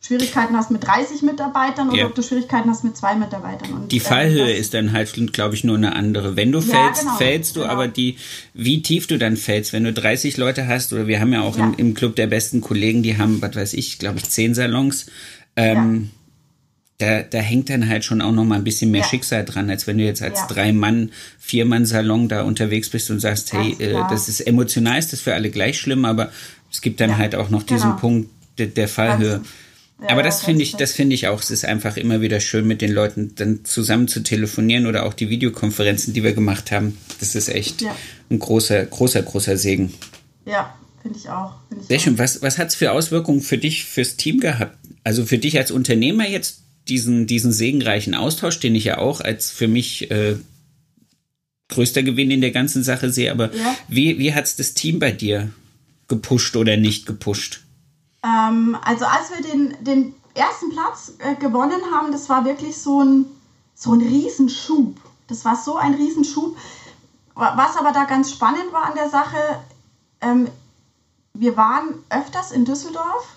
Schwierigkeiten hast mit 30 Mitarbeitern oder ja. ob du Schwierigkeiten hast mit zwei Mitarbeitern. Und, die Fallhöhe äh, ist dann halt, glaube ich, nur eine andere. Wenn du ja, fällst, genau, fällst du, genau. aber die, wie tief du dann fällst, wenn du 30 Leute hast, oder wir haben ja auch ja. Im, Im, Club der besten Kollegen, die haben, was weiß ich, glaube ich, zehn Salons. Ähm, da, da hängt dann halt schon auch noch mal ein bisschen mehr Schicksal dran, als wenn du jetzt als drei Mann, vier Mann Salon da unterwegs bist und sagst, hey, äh, das ist emotional, ist das für alle gleich schlimm, aber es gibt dann halt auch noch diesen genau. Punkt der, der Fallhöhe. Also, aber das finde ich, das finde ich auch. Es ist einfach immer wieder schön, mit den Leuten dann zusammen zu telefonieren oder auch die Videokonferenzen, die wir gemacht haben. Das ist echt ja. ein großer, großer, großer Segen. Ja, finde ich auch. Find ich Sehr auch. schön. Was, was hat es für Auswirkungen für dich, fürs Team gehabt? Also für dich als Unternehmer jetzt diesen, diesen segenreichen Austausch, den ich ja auch als für mich äh, größter Gewinn in der ganzen Sache sehe. Aber ja. wie, wie hat es das Team bei dir gepusht oder nicht gepusht? Ähm, also als wir den, den ersten Platz äh, gewonnen haben, das war wirklich so ein, so ein Riesenschub. Das war so ein Riesenschub. Was aber da ganz spannend war an der Sache, ähm, wir waren öfters in Düsseldorf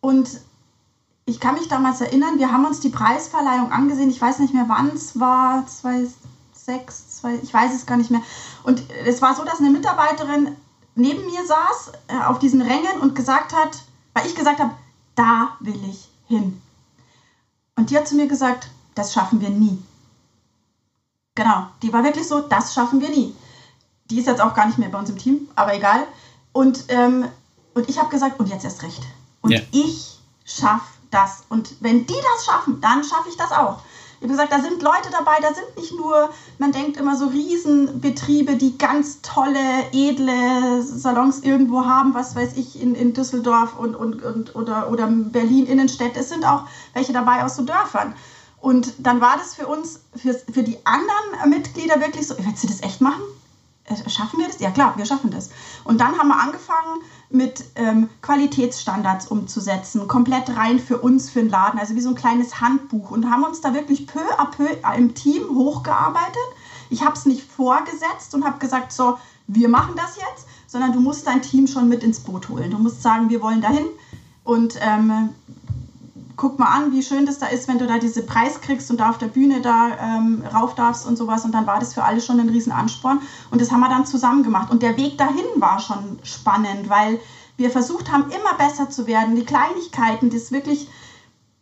und ich kann mich damals erinnern, wir haben uns die Preisverleihung angesehen. Ich weiß nicht mehr, wann es war, 2006, zwei, ich weiß es gar nicht mehr. Und es war so, dass eine Mitarbeiterin neben mir saß äh, auf diesen Rängen und gesagt hat, weil ich gesagt habe, da will ich hin. Und die hat zu mir gesagt, das schaffen wir nie. Genau, die war wirklich so, das schaffen wir nie. Die ist jetzt auch gar nicht mehr bei uns im Team, aber egal. Und, ähm, und ich habe gesagt, und jetzt erst recht. Und ja. ich schaffe das. Und wenn die das schaffen, dann schaffe ich das auch. Habe gesagt, da sind Leute dabei, da sind nicht nur, man denkt immer so Riesenbetriebe, die ganz tolle, edle Salons irgendwo haben, was weiß ich, in, in Düsseldorf und, und, und, oder, oder Berlin Innenstädte. Es sind auch welche dabei aus so Dörfern. Und dann war das für uns, für, für die anderen Mitglieder wirklich so, willst du das echt machen? Äh, schaffen wir das? Ja klar, wir schaffen das. Und dann haben wir angefangen, mit ähm, Qualitätsstandards umzusetzen, komplett rein für uns, für den Laden, also wie so ein kleines Handbuch und haben uns da wirklich peu à peu im Team hochgearbeitet. Ich habe es nicht vorgesetzt und habe gesagt, so, wir machen das jetzt, sondern du musst dein Team schon mit ins Boot holen. Du musst sagen, wir wollen dahin und ähm, guck mal an, wie schön das da ist, wenn du da diese Preis kriegst und da auf der Bühne da ähm, rauf darfst und sowas. Und dann war das für alle schon ein riesen Ansporn. Und das haben wir dann zusammen gemacht. Und der Weg dahin war schon spannend, weil wir versucht haben, immer besser zu werden. Die Kleinigkeiten, das wirklich,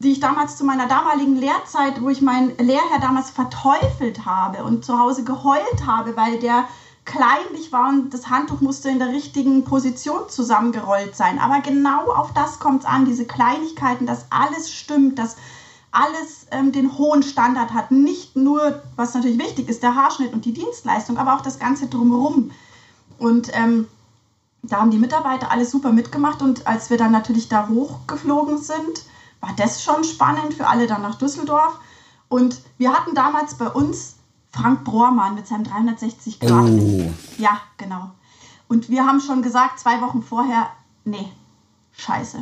die ich damals zu meiner damaligen Lehrzeit, wo ich meinen Lehrherr damals verteufelt habe und zu Hause geheult habe, weil der kleinlich war und das Handtuch musste in der richtigen Position zusammengerollt sein. Aber genau auf das kommt es an, diese Kleinigkeiten, dass alles stimmt, dass alles ähm, den hohen Standard hat. Nicht nur, was natürlich wichtig ist, der Haarschnitt und die Dienstleistung, aber auch das Ganze drumherum. Und ähm, da haben die Mitarbeiter alles super mitgemacht und als wir dann natürlich da hochgeflogen sind, war das schon spannend für alle dann nach Düsseldorf. Und wir hatten damals bei uns Frank Brohrmann mit seinem 360 Grad. Oh. Ja, genau. Und wir haben schon gesagt, zwei Wochen vorher, nee, scheiße.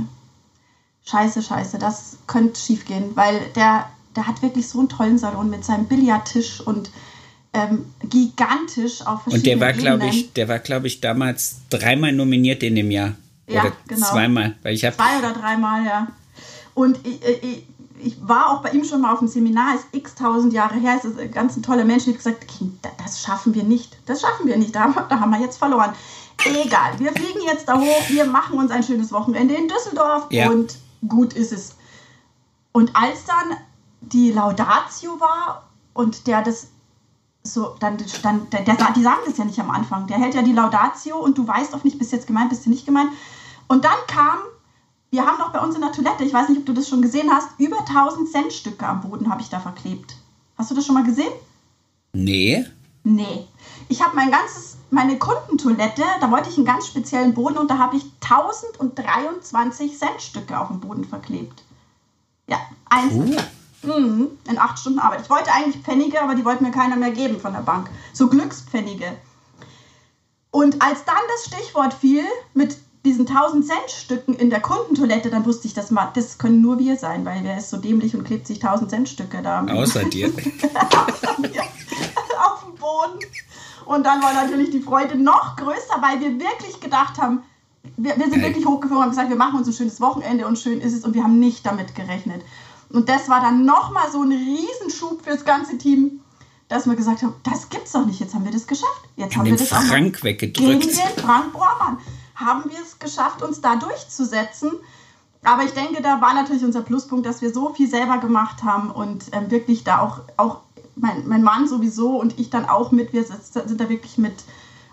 Scheiße, scheiße, das könnte schief gehen, weil der, der hat wirklich so einen tollen Salon mit seinem Billardtisch und ähm, gigantisch auf verschiedenen Und der war, glaube ich, der war, glaube ich, damals dreimal nominiert in dem Jahr. Ja, oder genau. Zweimal, weil ich habe. Zwei oder dreimal, ja. Und ich, ich, ich, war auch bei ihm schon mal auf dem Seminar, ist x tausend Jahre her, ist ein ganz ein toller Mensch. Ich habe gesagt, das schaffen wir nicht. Das schaffen wir nicht. Da, da haben wir jetzt verloren. Egal, wir fliegen jetzt da hoch, wir machen uns ein schönes Wochenende in Düsseldorf ja. und gut ist es. Und als dann die Laudatio war und der das so, dann stand, der, der, die sagen das ja nicht am Anfang. Der hält ja die Laudatio und du weißt auch nicht, bist du jetzt gemeint, bist du nicht gemeint. Und dann kam, wir haben noch bei uns in der Toilette, ich weiß nicht, ob du das schon gesehen hast, über 1000 Centstücke am Boden habe ich da verklebt. Hast du das schon mal gesehen? Nee. Nee. Ich habe mein ganzes, meine Kundentoilette, da wollte ich einen ganz speziellen Boden und da habe ich 1023 Centstücke auf dem Boden verklebt. Ja, einzeln. Cool. Mhm, in acht Stunden Arbeit. Ich wollte eigentlich Pfennige, aber die wollten mir keiner mehr geben von der Bank. So Glückspfennige. Und als dann das Stichwort fiel mit diesen 1000 Cent Stücken in der Kundentoilette, dann wusste ich, das, das können nur wir sein, weil wer ist so dämlich und klebt sich 1000 Cent Stücke da. Außer dir. Auf dem Boden. Und dann war natürlich die Freude noch größer, weil wir wirklich gedacht haben, wir, wir sind wirklich hochgeflogen und haben gesagt, wir machen uns ein schönes Wochenende und schön ist es und wir haben nicht damit gerechnet. Und das war dann nochmal so ein Riesenschub fürs ganze Team, dass wir gesagt haben, das gibt's doch nicht, jetzt haben wir das geschafft. Jetzt In haben wir das Frank auch weggedrückt. Gegen den Frank Bormann haben wir es geschafft, uns da durchzusetzen. Aber ich denke, da war natürlich unser Pluspunkt, dass wir so viel selber gemacht haben und ähm, wirklich da auch, auch mein, mein Mann sowieso und ich dann auch mit, wir sind da wirklich mit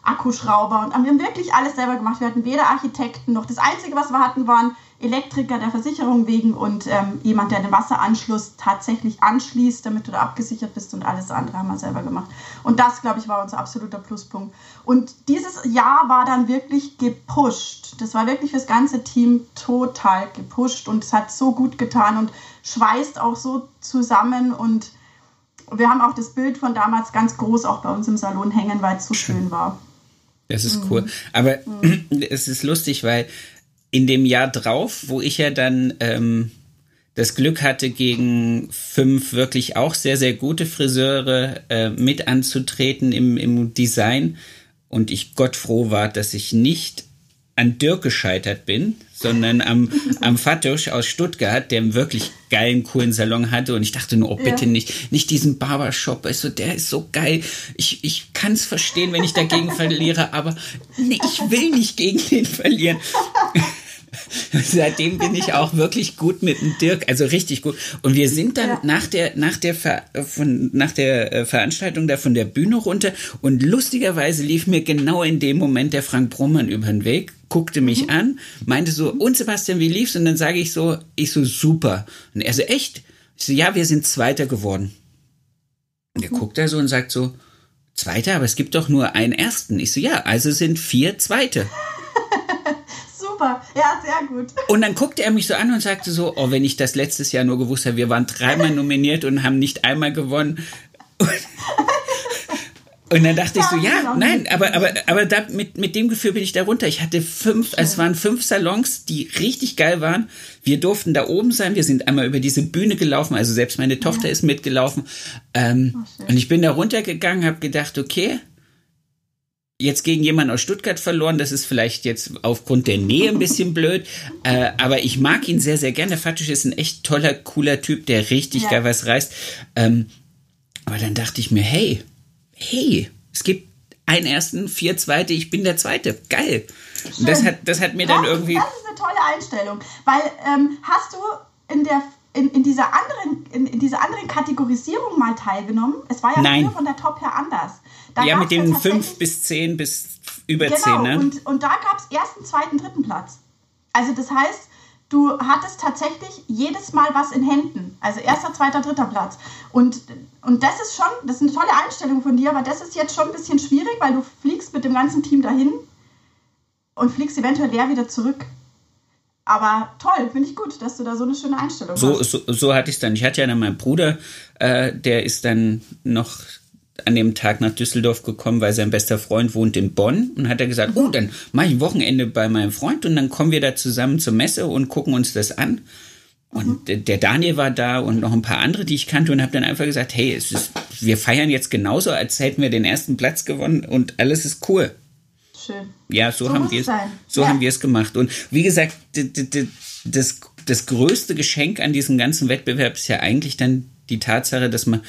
Akkuschrauber und wir haben wirklich alles selber gemacht. Wir hatten weder Architekten noch. Das Einzige, was wir hatten, waren Elektriker der Versicherung wegen und ähm, jemand, der den Wasseranschluss tatsächlich anschließt, damit du da abgesichert bist und alles andere haben wir selber gemacht. Und das, glaube ich, war unser absoluter Pluspunkt. Und dieses Jahr war dann wirklich gepusht. Das war wirklich fürs ganze Team total gepusht und es hat so gut getan und schweißt auch so zusammen und wir haben auch das Bild von damals ganz groß auch bei uns im Salon hängen, weil es so schön war. Das ist cool. Aber mhm. es ist lustig, weil in dem Jahr drauf, wo ich ja dann ähm, das Glück hatte, gegen fünf wirklich auch sehr, sehr gute Friseure äh, mit anzutreten im, im Design und ich Gott froh war, dass ich nicht an Dirk gescheitert bin, sondern am, am Fatusch aus Stuttgart, der einen wirklich geilen, coolen Salon hatte. Und ich dachte nur, oh, bitte ja. nicht, nicht diesen Barbershop. Also, der ist so geil. Ich, ich kann es verstehen, wenn ich dagegen verliere, aber nee, ich will nicht gegen den verlieren. Seitdem bin ich auch wirklich gut mit dem Dirk, also richtig gut. Und wir sind dann ja. nach der nach der Ver, von nach der äh, Veranstaltung da von der Bühne runter und lustigerweise lief mir genau in dem Moment der Frank Brummann über den Weg, guckte mich mhm. an, meinte so und Sebastian, wie lief's? Und dann sage ich so, ich so super. Und er so echt? Ich so ja, wir sind Zweiter geworden. Und er mhm. guckt da so und sagt so Zweiter, aber es gibt doch nur einen Ersten. Ich so ja, also sind vier Zweite super. Ja, sehr gut. Und dann guckte er mich so an und sagte so, oh, wenn ich das letztes Jahr nur gewusst hätte, wir waren dreimal nominiert und haben nicht einmal gewonnen. Und, und dann dachte ja, ich so, ja, genau. nein, aber, aber, aber da, mit, mit dem Gefühl bin ich da runter. Ich hatte fünf, Schön. es waren fünf Salons, die richtig geil waren. Wir durften da oben sein. Wir sind einmal über diese Bühne gelaufen. Also selbst meine Tochter ja. ist mitgelaufen. Ähm, oh, und ich bin da runtergegangen, habe gedacht, okay, jetzt gegen jemanden aus Stuttgart verloren. Das ist vielleicht jetzt aufgrund der Nähe ein bisschen blöd. Äh, aber ich mag ihn sehr, sehr gerne. Fatusch ist ein echt toller, cooler Typ, der richtig ja. geil was reißt. Ähm, aber dann dachte ich mir, hey, hey, es gibt einen ersten, vier zweite, ich bin der zweite. Geil. Und das hat, das hat mir das, dann irgendwie. Das ist eine tolle Einstellung. Weil ähm, hast du in der in, in, dieser anderen, in, in, dieser anderen Kategorisierung mal teilgenommen? Es war ja Nein. von der Top her anders. Da ja, mit den fünf bis zehn bis über genau, zehn, ne? Und, und da gab es ersten, zweiten, dritten Platz. Also das heißt, du hattest tatsächlich jedes Mal was in Händen. Also erster, zweiter, dritter Platz. Und, und das ist schon, das ist eine tolle Einstellung von dir, aber das ist jetzt schon ein bisschen schwierig, weil du fliegst mit dem ganzen Team dahin und fliegst eventuell leer wieder zurück. Aber toll, finde ich gut, dass du da so eine schöne Einstellung so, hast. So, so hatte ich es dann. Ich hatte ja dann meinen Bruder, äh, der ist dann noch an dem Tag nach Düsseldorf gekommen, weil sein bester Freund wohnt in Bonn und hat er gesagt, oh, dann mache ich ein Wochenende bei meinem Freund und dann kommen wir da zusammen zur Messe und gucken uns das an. Und mhm. der Daniel war da und noch ein paar andere, die ich kannte und habe dann einfach gesagt, hey, ist, wir feiern jetzt genauso, als hätten wir den ersten Platz gewonnen und alles ist cool. Schön. Ja, so, so haben wir es. So ja. haben wir es gemacht. Und wie gesagt, das, das größte Geschenk an diesem ganzen Wettbewerb ist ja eigentlich dann die Tatsache, dass man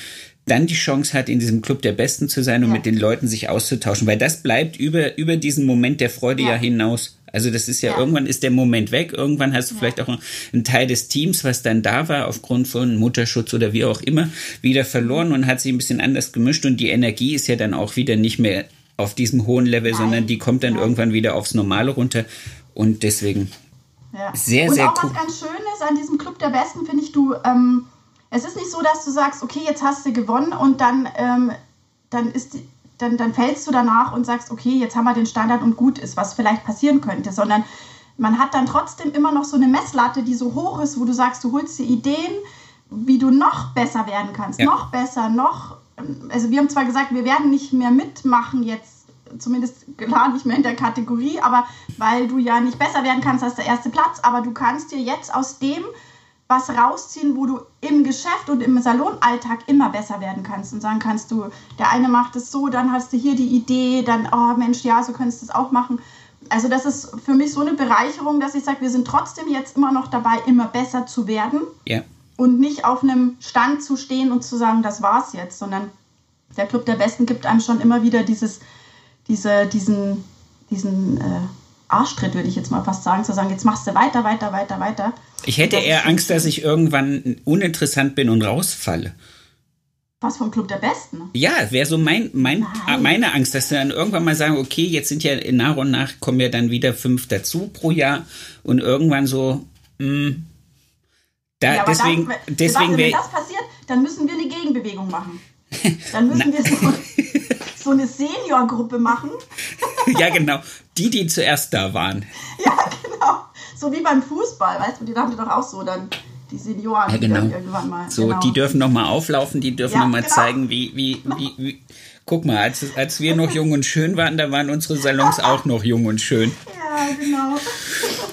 dann die Chance hat, in diesem Club der Besten zu sein und ja. mit den Leuten sich auszutauschen, weil das bleibt über, über diesen Moment der Freude ja, ja hinaus. Also das ist ja, ja, irgendwann ist der Moment weg, irgendwann hast du vielleicht auch einen Teil des Teams, was dann da war, aufgrund von Mutterschutz oder wie auch immer, wieder verloren und hat sich ein bisschen anders gemischt und die Energie ist ja dann auch wieder nicht mehr auf diesem hohen Level, Nein. sondern die kommt dann irgendwann wieder aufs Normale runter. Und deswegen ja. sehr, und sehr auch cool. was ganz Schönes an diesem Club der Besten finde ich, du, ähm, es ist nicht so, dass du sagst, okay, jetzt hast du gewonnen und dann, ähm, dann ist dann, dann fällst du danach und sagst, okay, jetzt haben wir den Standard und gut ist, was vielleicht passieren könnte, sondern man hat dann trotzdem immer noch so eine Messlatte, die so hoch ist, wo du sagst, du holst dir Ideen, wie du noch besser werden kannst, ja. noch besser, noch also wir haben zwar gesagt, wir werden nicht mehr mitmachen jetzt, zumindest klar nicht mehr in der Kategorie, aber weil du ja nicht besser werden kannst als der erste Platz, aber du kannst dir jetzt aus dem was rausziehen, wo du im Geschäft und im Salonalltag immer besser werden kannst und sagen kannst du, der eine macht es so, dann hast du hier die Idee, dann, oh Mensch, ja, so könntest du es auch machen. Also das ist für mich so eine Bereicherung, dass ich sage, wir sind trotzdem jetzt immer noch dabei, immer besser zu werden. Ja und nicht auf einem Stand zu stehen und zu sagen, das war's jetzt, sondern der Club der Besten gibt einem schon immer wieder dieses, diese, diesen, diesen äh, Arschtritt, würde ich jetzt mal fast sagen, zu sagen, jetzt machst du weiter, weiter, weiter, weiter. Ich hätte eher Angst, dass ich irgendwann uninteressant bin und rausfalle. Was vom Club der Besten? Ja, wäre so mein, mein, meine Angst, dass sie dann irgendwann mal sagen, okay, jetzt sind ja nach und nach kommen ja dann wieder fünf dazu pro Jahr und irgendwann so, mh, hm, da, ja, deswegen, dann, deswegen wenn das passiert, dann müssen wir eine Gegenbewegung machen. Dann müssen wir so, so eine Seniorgruppe machen. ja, genau. Die, die zuerst da waren. Ja, genau. So wie beim Fußball, weißt du, die die doch auch so dann die Senioren ja, genau. irgendwann mal. So, genau. die dürfen noch mal auflaufen, die dürfen ja, noch mal genau. zeigen, wie, wie, wie, wie, Guck mal, als, als wir noch jung und schön waren, da waren unsere Salons auch noch jung und schön. Ja, genau.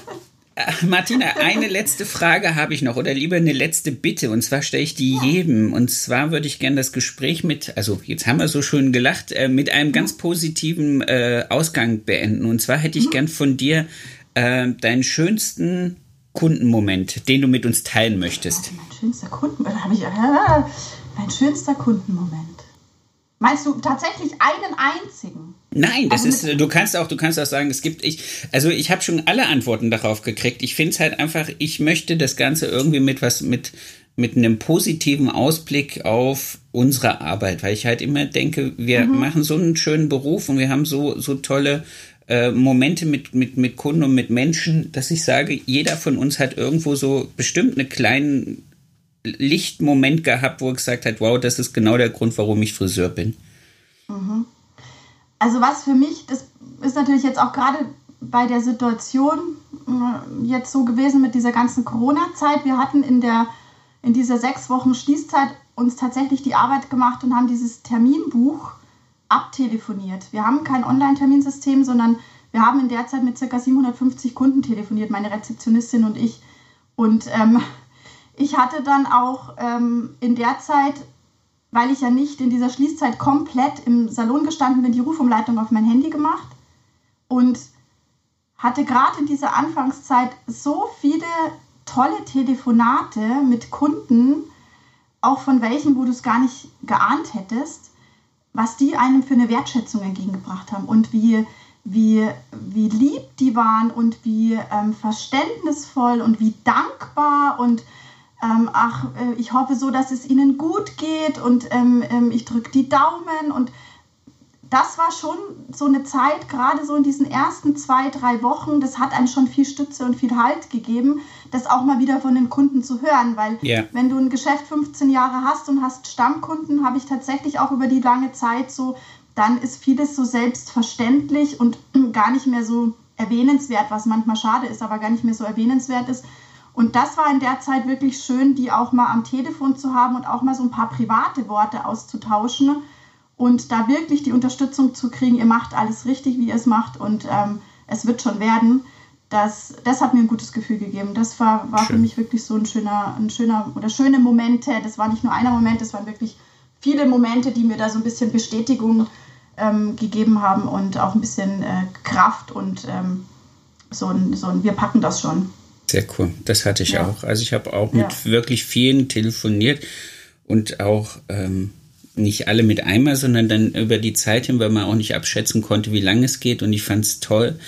Äh, Martina, eine letzte Frage habe ich noch oder lieber eine letzte Bitte und zwar stelle ich die jedem und zwar würde ich gerne das Gespräch mit, also jetzt haben wir so schön gelacht, äh, mit einem ganz positiven äh, Ausgang beenden und zwar hätte ich gern von dir äh, deinen schönsten Kundenmoment, den du mit uns teilen möchtest. Mein schönster Kundenmoment, habe ich, äh, mein schönster Kundenmoment. Meinst du tatsächlich einen einzigen? Nein, das ist, du kannst auch, du kannst auch sagen, es gibt, ich, also ich habe schon alle Antworten darauf gekriegt. Ich finde es halt einfach, ich möchte das Ganze irgendwie mit was, mit, mit einem positiven Ausblick auf unsere Arbeit, weil ich halt immer denke, wir mhm. machen so einen schönen Beruf und wir haben so, so tolle äh, Momente mit, mit, mit Kunden und mit Menschen, dass ich sage, jeder von uns hat irgendwo so bestimmt einen kleinen Lichtmoment gehabt, wo er gesagt hat, wow, das ist genau der Grund, warum ich Friseur bin? Mhm. Also was für mich, das ist natürlich jetzt auch gerade bei der Situation äh, jetzt so gewesen mit dieser ganzen Corona-Zeit. Wir hatten in, der, in dieser sechs Wochen Schließzeit uns tatsächlich die Arbeit gemacht und haben dieses Terminbuch abtelefoniert. Wir haben kein Online-Terminsystem, sondern wir haben in der Zeit mit ca. 750 Kunden telefoniert, meine Rezeptionistin und ich. Und ähm, ich hatte dann auch ähm, in der Zeit weil ich ja nicht in dieser Schließzeit komplett im Salon gestanden bin, die Rufumleitung auf mein Handy gemacht und hatte gerade in dieser Anfangszeit so viele tolle Telefonate mit Kunden, auch von welchen, wo du es gar nicht geahnt hättest, was die einem für eine Wertschätzung entgegengebracht haben und wie, wie, wie lieb die waren und wie ähm, verständnisvoll und wie dankbar und ähm, ach, äh, ich hoffe so, dass es ihnen gut geht und ähm, ähm ich drücke die Daumen und das war schon so eine Zeit, gerade so in diesen ersten zwei, drei Wochen, das hat einem schon viel Stütze und viel Halt gegeben, das auch mal wieder von den Kunden zu hören, weil yeah. wenn du ein Geschäft 15 Jahre hast und hast Stammkunden, habe ich tatsächlich auch über die lange Zeit so, dann ist vieles so selbstverständlich und gar nicht mehr so erwähnenswert, was manchmal schade ist, aber gar nicht mehr so erwähnenswert ist. Und das war in der Zeit wirklich schön, die auch mal am Telefon zu haben und auch mal so ein paar private Worte auszutauschen und da wirklich die Unterstützung zu kriegen, ihr macht alles richtig, wie ihr es macht und ähm, es wird schon werden, das, das hat mir ein gutes Gefühl gegeben. Das war, war für mich wirklich so ein schöner, ein schöner oder schöne Momente. Das war nicht nur einer Moment, das waren wirklich viele Momente, die mir da so ein bisschen Bestätigung ähm, gegeben haben und auch ein bisschen äh, Kraft und ähm, so ein, so ein, wir packen das schon. Sehr cool, das hatte ich ja. auch. Also ich habe auch mit ja. wirklich vielen telefoniert und auch ähm, nicht alle mit einmal, sondern dann über die Zeit hin, weil man auch nicht abschätzen konnte, wie lange es geht. Und ich fand es toll,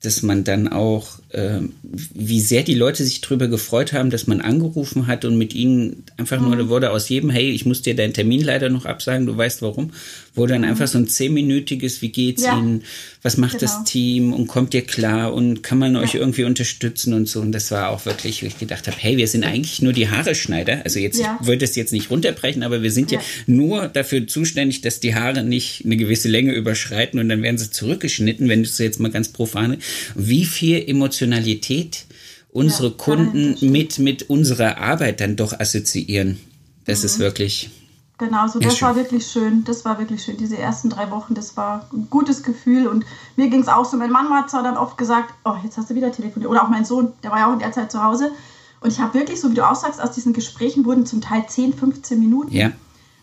dass man dann auch, wie sehr die Leute sich darüber gefreut haben, dass man angerufen hat und mit ihnen einfach mhm. nur wurde aus jedem, hey, ich muss dir deinen Termin leider noch absagen, du weißt warum, wurde dann mhm. einfach so ein zehnminütiges, wie geht's ja. Ihnen, was macht genau. das Team und kommt ihr klar und kann man euch ja. irgendwie unterstützen und so. Und das war auch wirklich, wo ich gedacht habe, hey, wir sind eigentlich nur die Haareschneider. Also jetzt, ja. ich würde es jetzt nicht runterbrechen, aber wir sind ja. nur dafür zuständig, dass die Haare nicht eine gewisse Länge überschreiten und dann werden sie zurückgeschnitten, wenn du es jetzt mal ganz profane. Wie viel Emotionalität unsere Kunden mit, mit unserer Arbeit dann doch assoziieren. Das mhm. ist wirklich Genau, so das war wirklich schön. Das war wirklich schön. Diese ersten drei Wochen, das war ein gutes Gefühl. Und mir ging es auch so. Mein Mann hat zwar dann oft gesagt, oh, jetzt hast du wieder telefoniert. Oder auch mein Sohn, der war ja auch in der Zeit zu Hause. Und ich habe wirklich, so wie du auch sagst, aus diesen Gesprächen wurden zum Teil 10, 15 Minuten. Ja.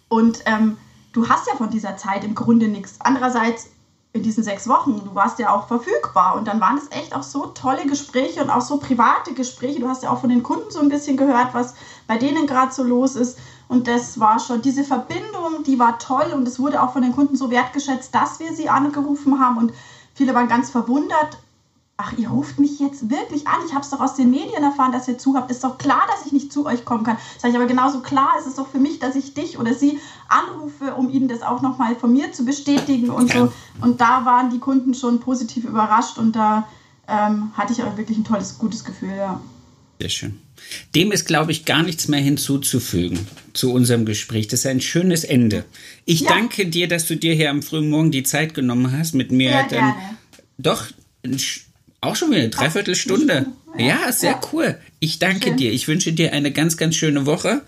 Und ähm, du hast ja von dieser Zeit im Grunde nichts. Andererseits, in diesen sechs Wochen, du warst ja auch verfügbar. Und dann waren es echt auch so tolle Gespräche und auch so private Gespräche. Du hast ja auch von den Kunden so ein bisschen gehört, was bei denen gerade so los ist. Und das war schon, diese Verbindung, die war toll und es wurde auch von den Kunden so wertgeschätzt, dass wir sie angerufen haben. Und viele waren ganz verwundert. Ach, ihr ruft mich jetzt wirklich an. Ich habe es doch aus den Medien erfahren, dass ihr zu habt. Ist doch klar, dass ich nicht zu euch kommen kann. Sag ich aber genauso klar ist es doch für mich, dass ich dich oder sie anrufe, um ihnen das auch nochmal von mir zu bestätigen und so. Und da waren die Kunden schon positiv überrascht und da ähm, hatte ich auch wirklich ein tolles, gutes Gefühl, ja. Sehr schön. Dem ist, glaube ich, gar nichts mehr hinzuzufügen zu unserem Gespräch. Das ist ein schönes Ende. Ich ja. danke dir, dass du dir hier am frühen Morgen die Zeit genommen hast, mit mir ja, dann. Gerne. Doch, auch schon wieder eine Dreiviertelstunde. Ja, ja sehr cool. Ich danke Schön. dir. Ich wünsche dir eine ganz, ganz schöne Woche.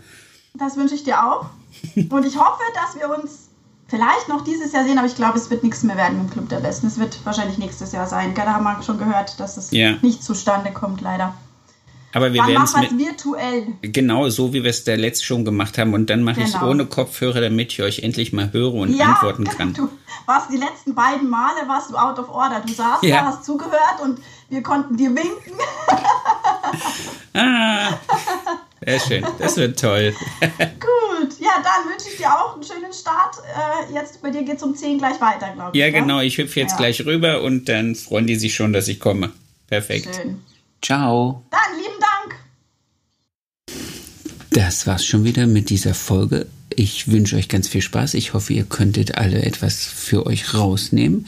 Das wünsche ich dir auch. Und ich hoffe, dass wir uns vielleicht noch dieses Jahr sehen, aber ich glaube, es wird nichts mehr werden im Club der Besten. Es wird wahrscheinlich nächstes Jahr sein. Da haben wir schon gehört, dass es nicht zustande kommt, leider. Aber wir werden es virtuell. Genau, so wie wir es der letzte schon gemacht haben. Und dann mache genau. ich es ohne Kopfhörer, damit ich euch endlich mal höre und ja, antworten kann. Du warst die letzten beiden Male warst du out of order. Du saßt ja. da, hast zugehört und wir konnten dir winken. ah, sehr schön. Das wird toll. Gut, ja, dann wünsche ich dir auch einen schönen Start. Äh, jetzt bei dir geht es um 10 gleich weiter, glaube ich. Ja, genau. Ich hüpfe jetzt ja. gleich rüber und dann freuen die sich schon, dass ich komme. Perfekt. Schön. Ciao. Dann lieben Dank. Das war's schon wieder mit dieser Folge. Ich wünsche euch ganz viel Spaß. Ich hoffe, ihr könntet alle etwas für euch rausnehmen.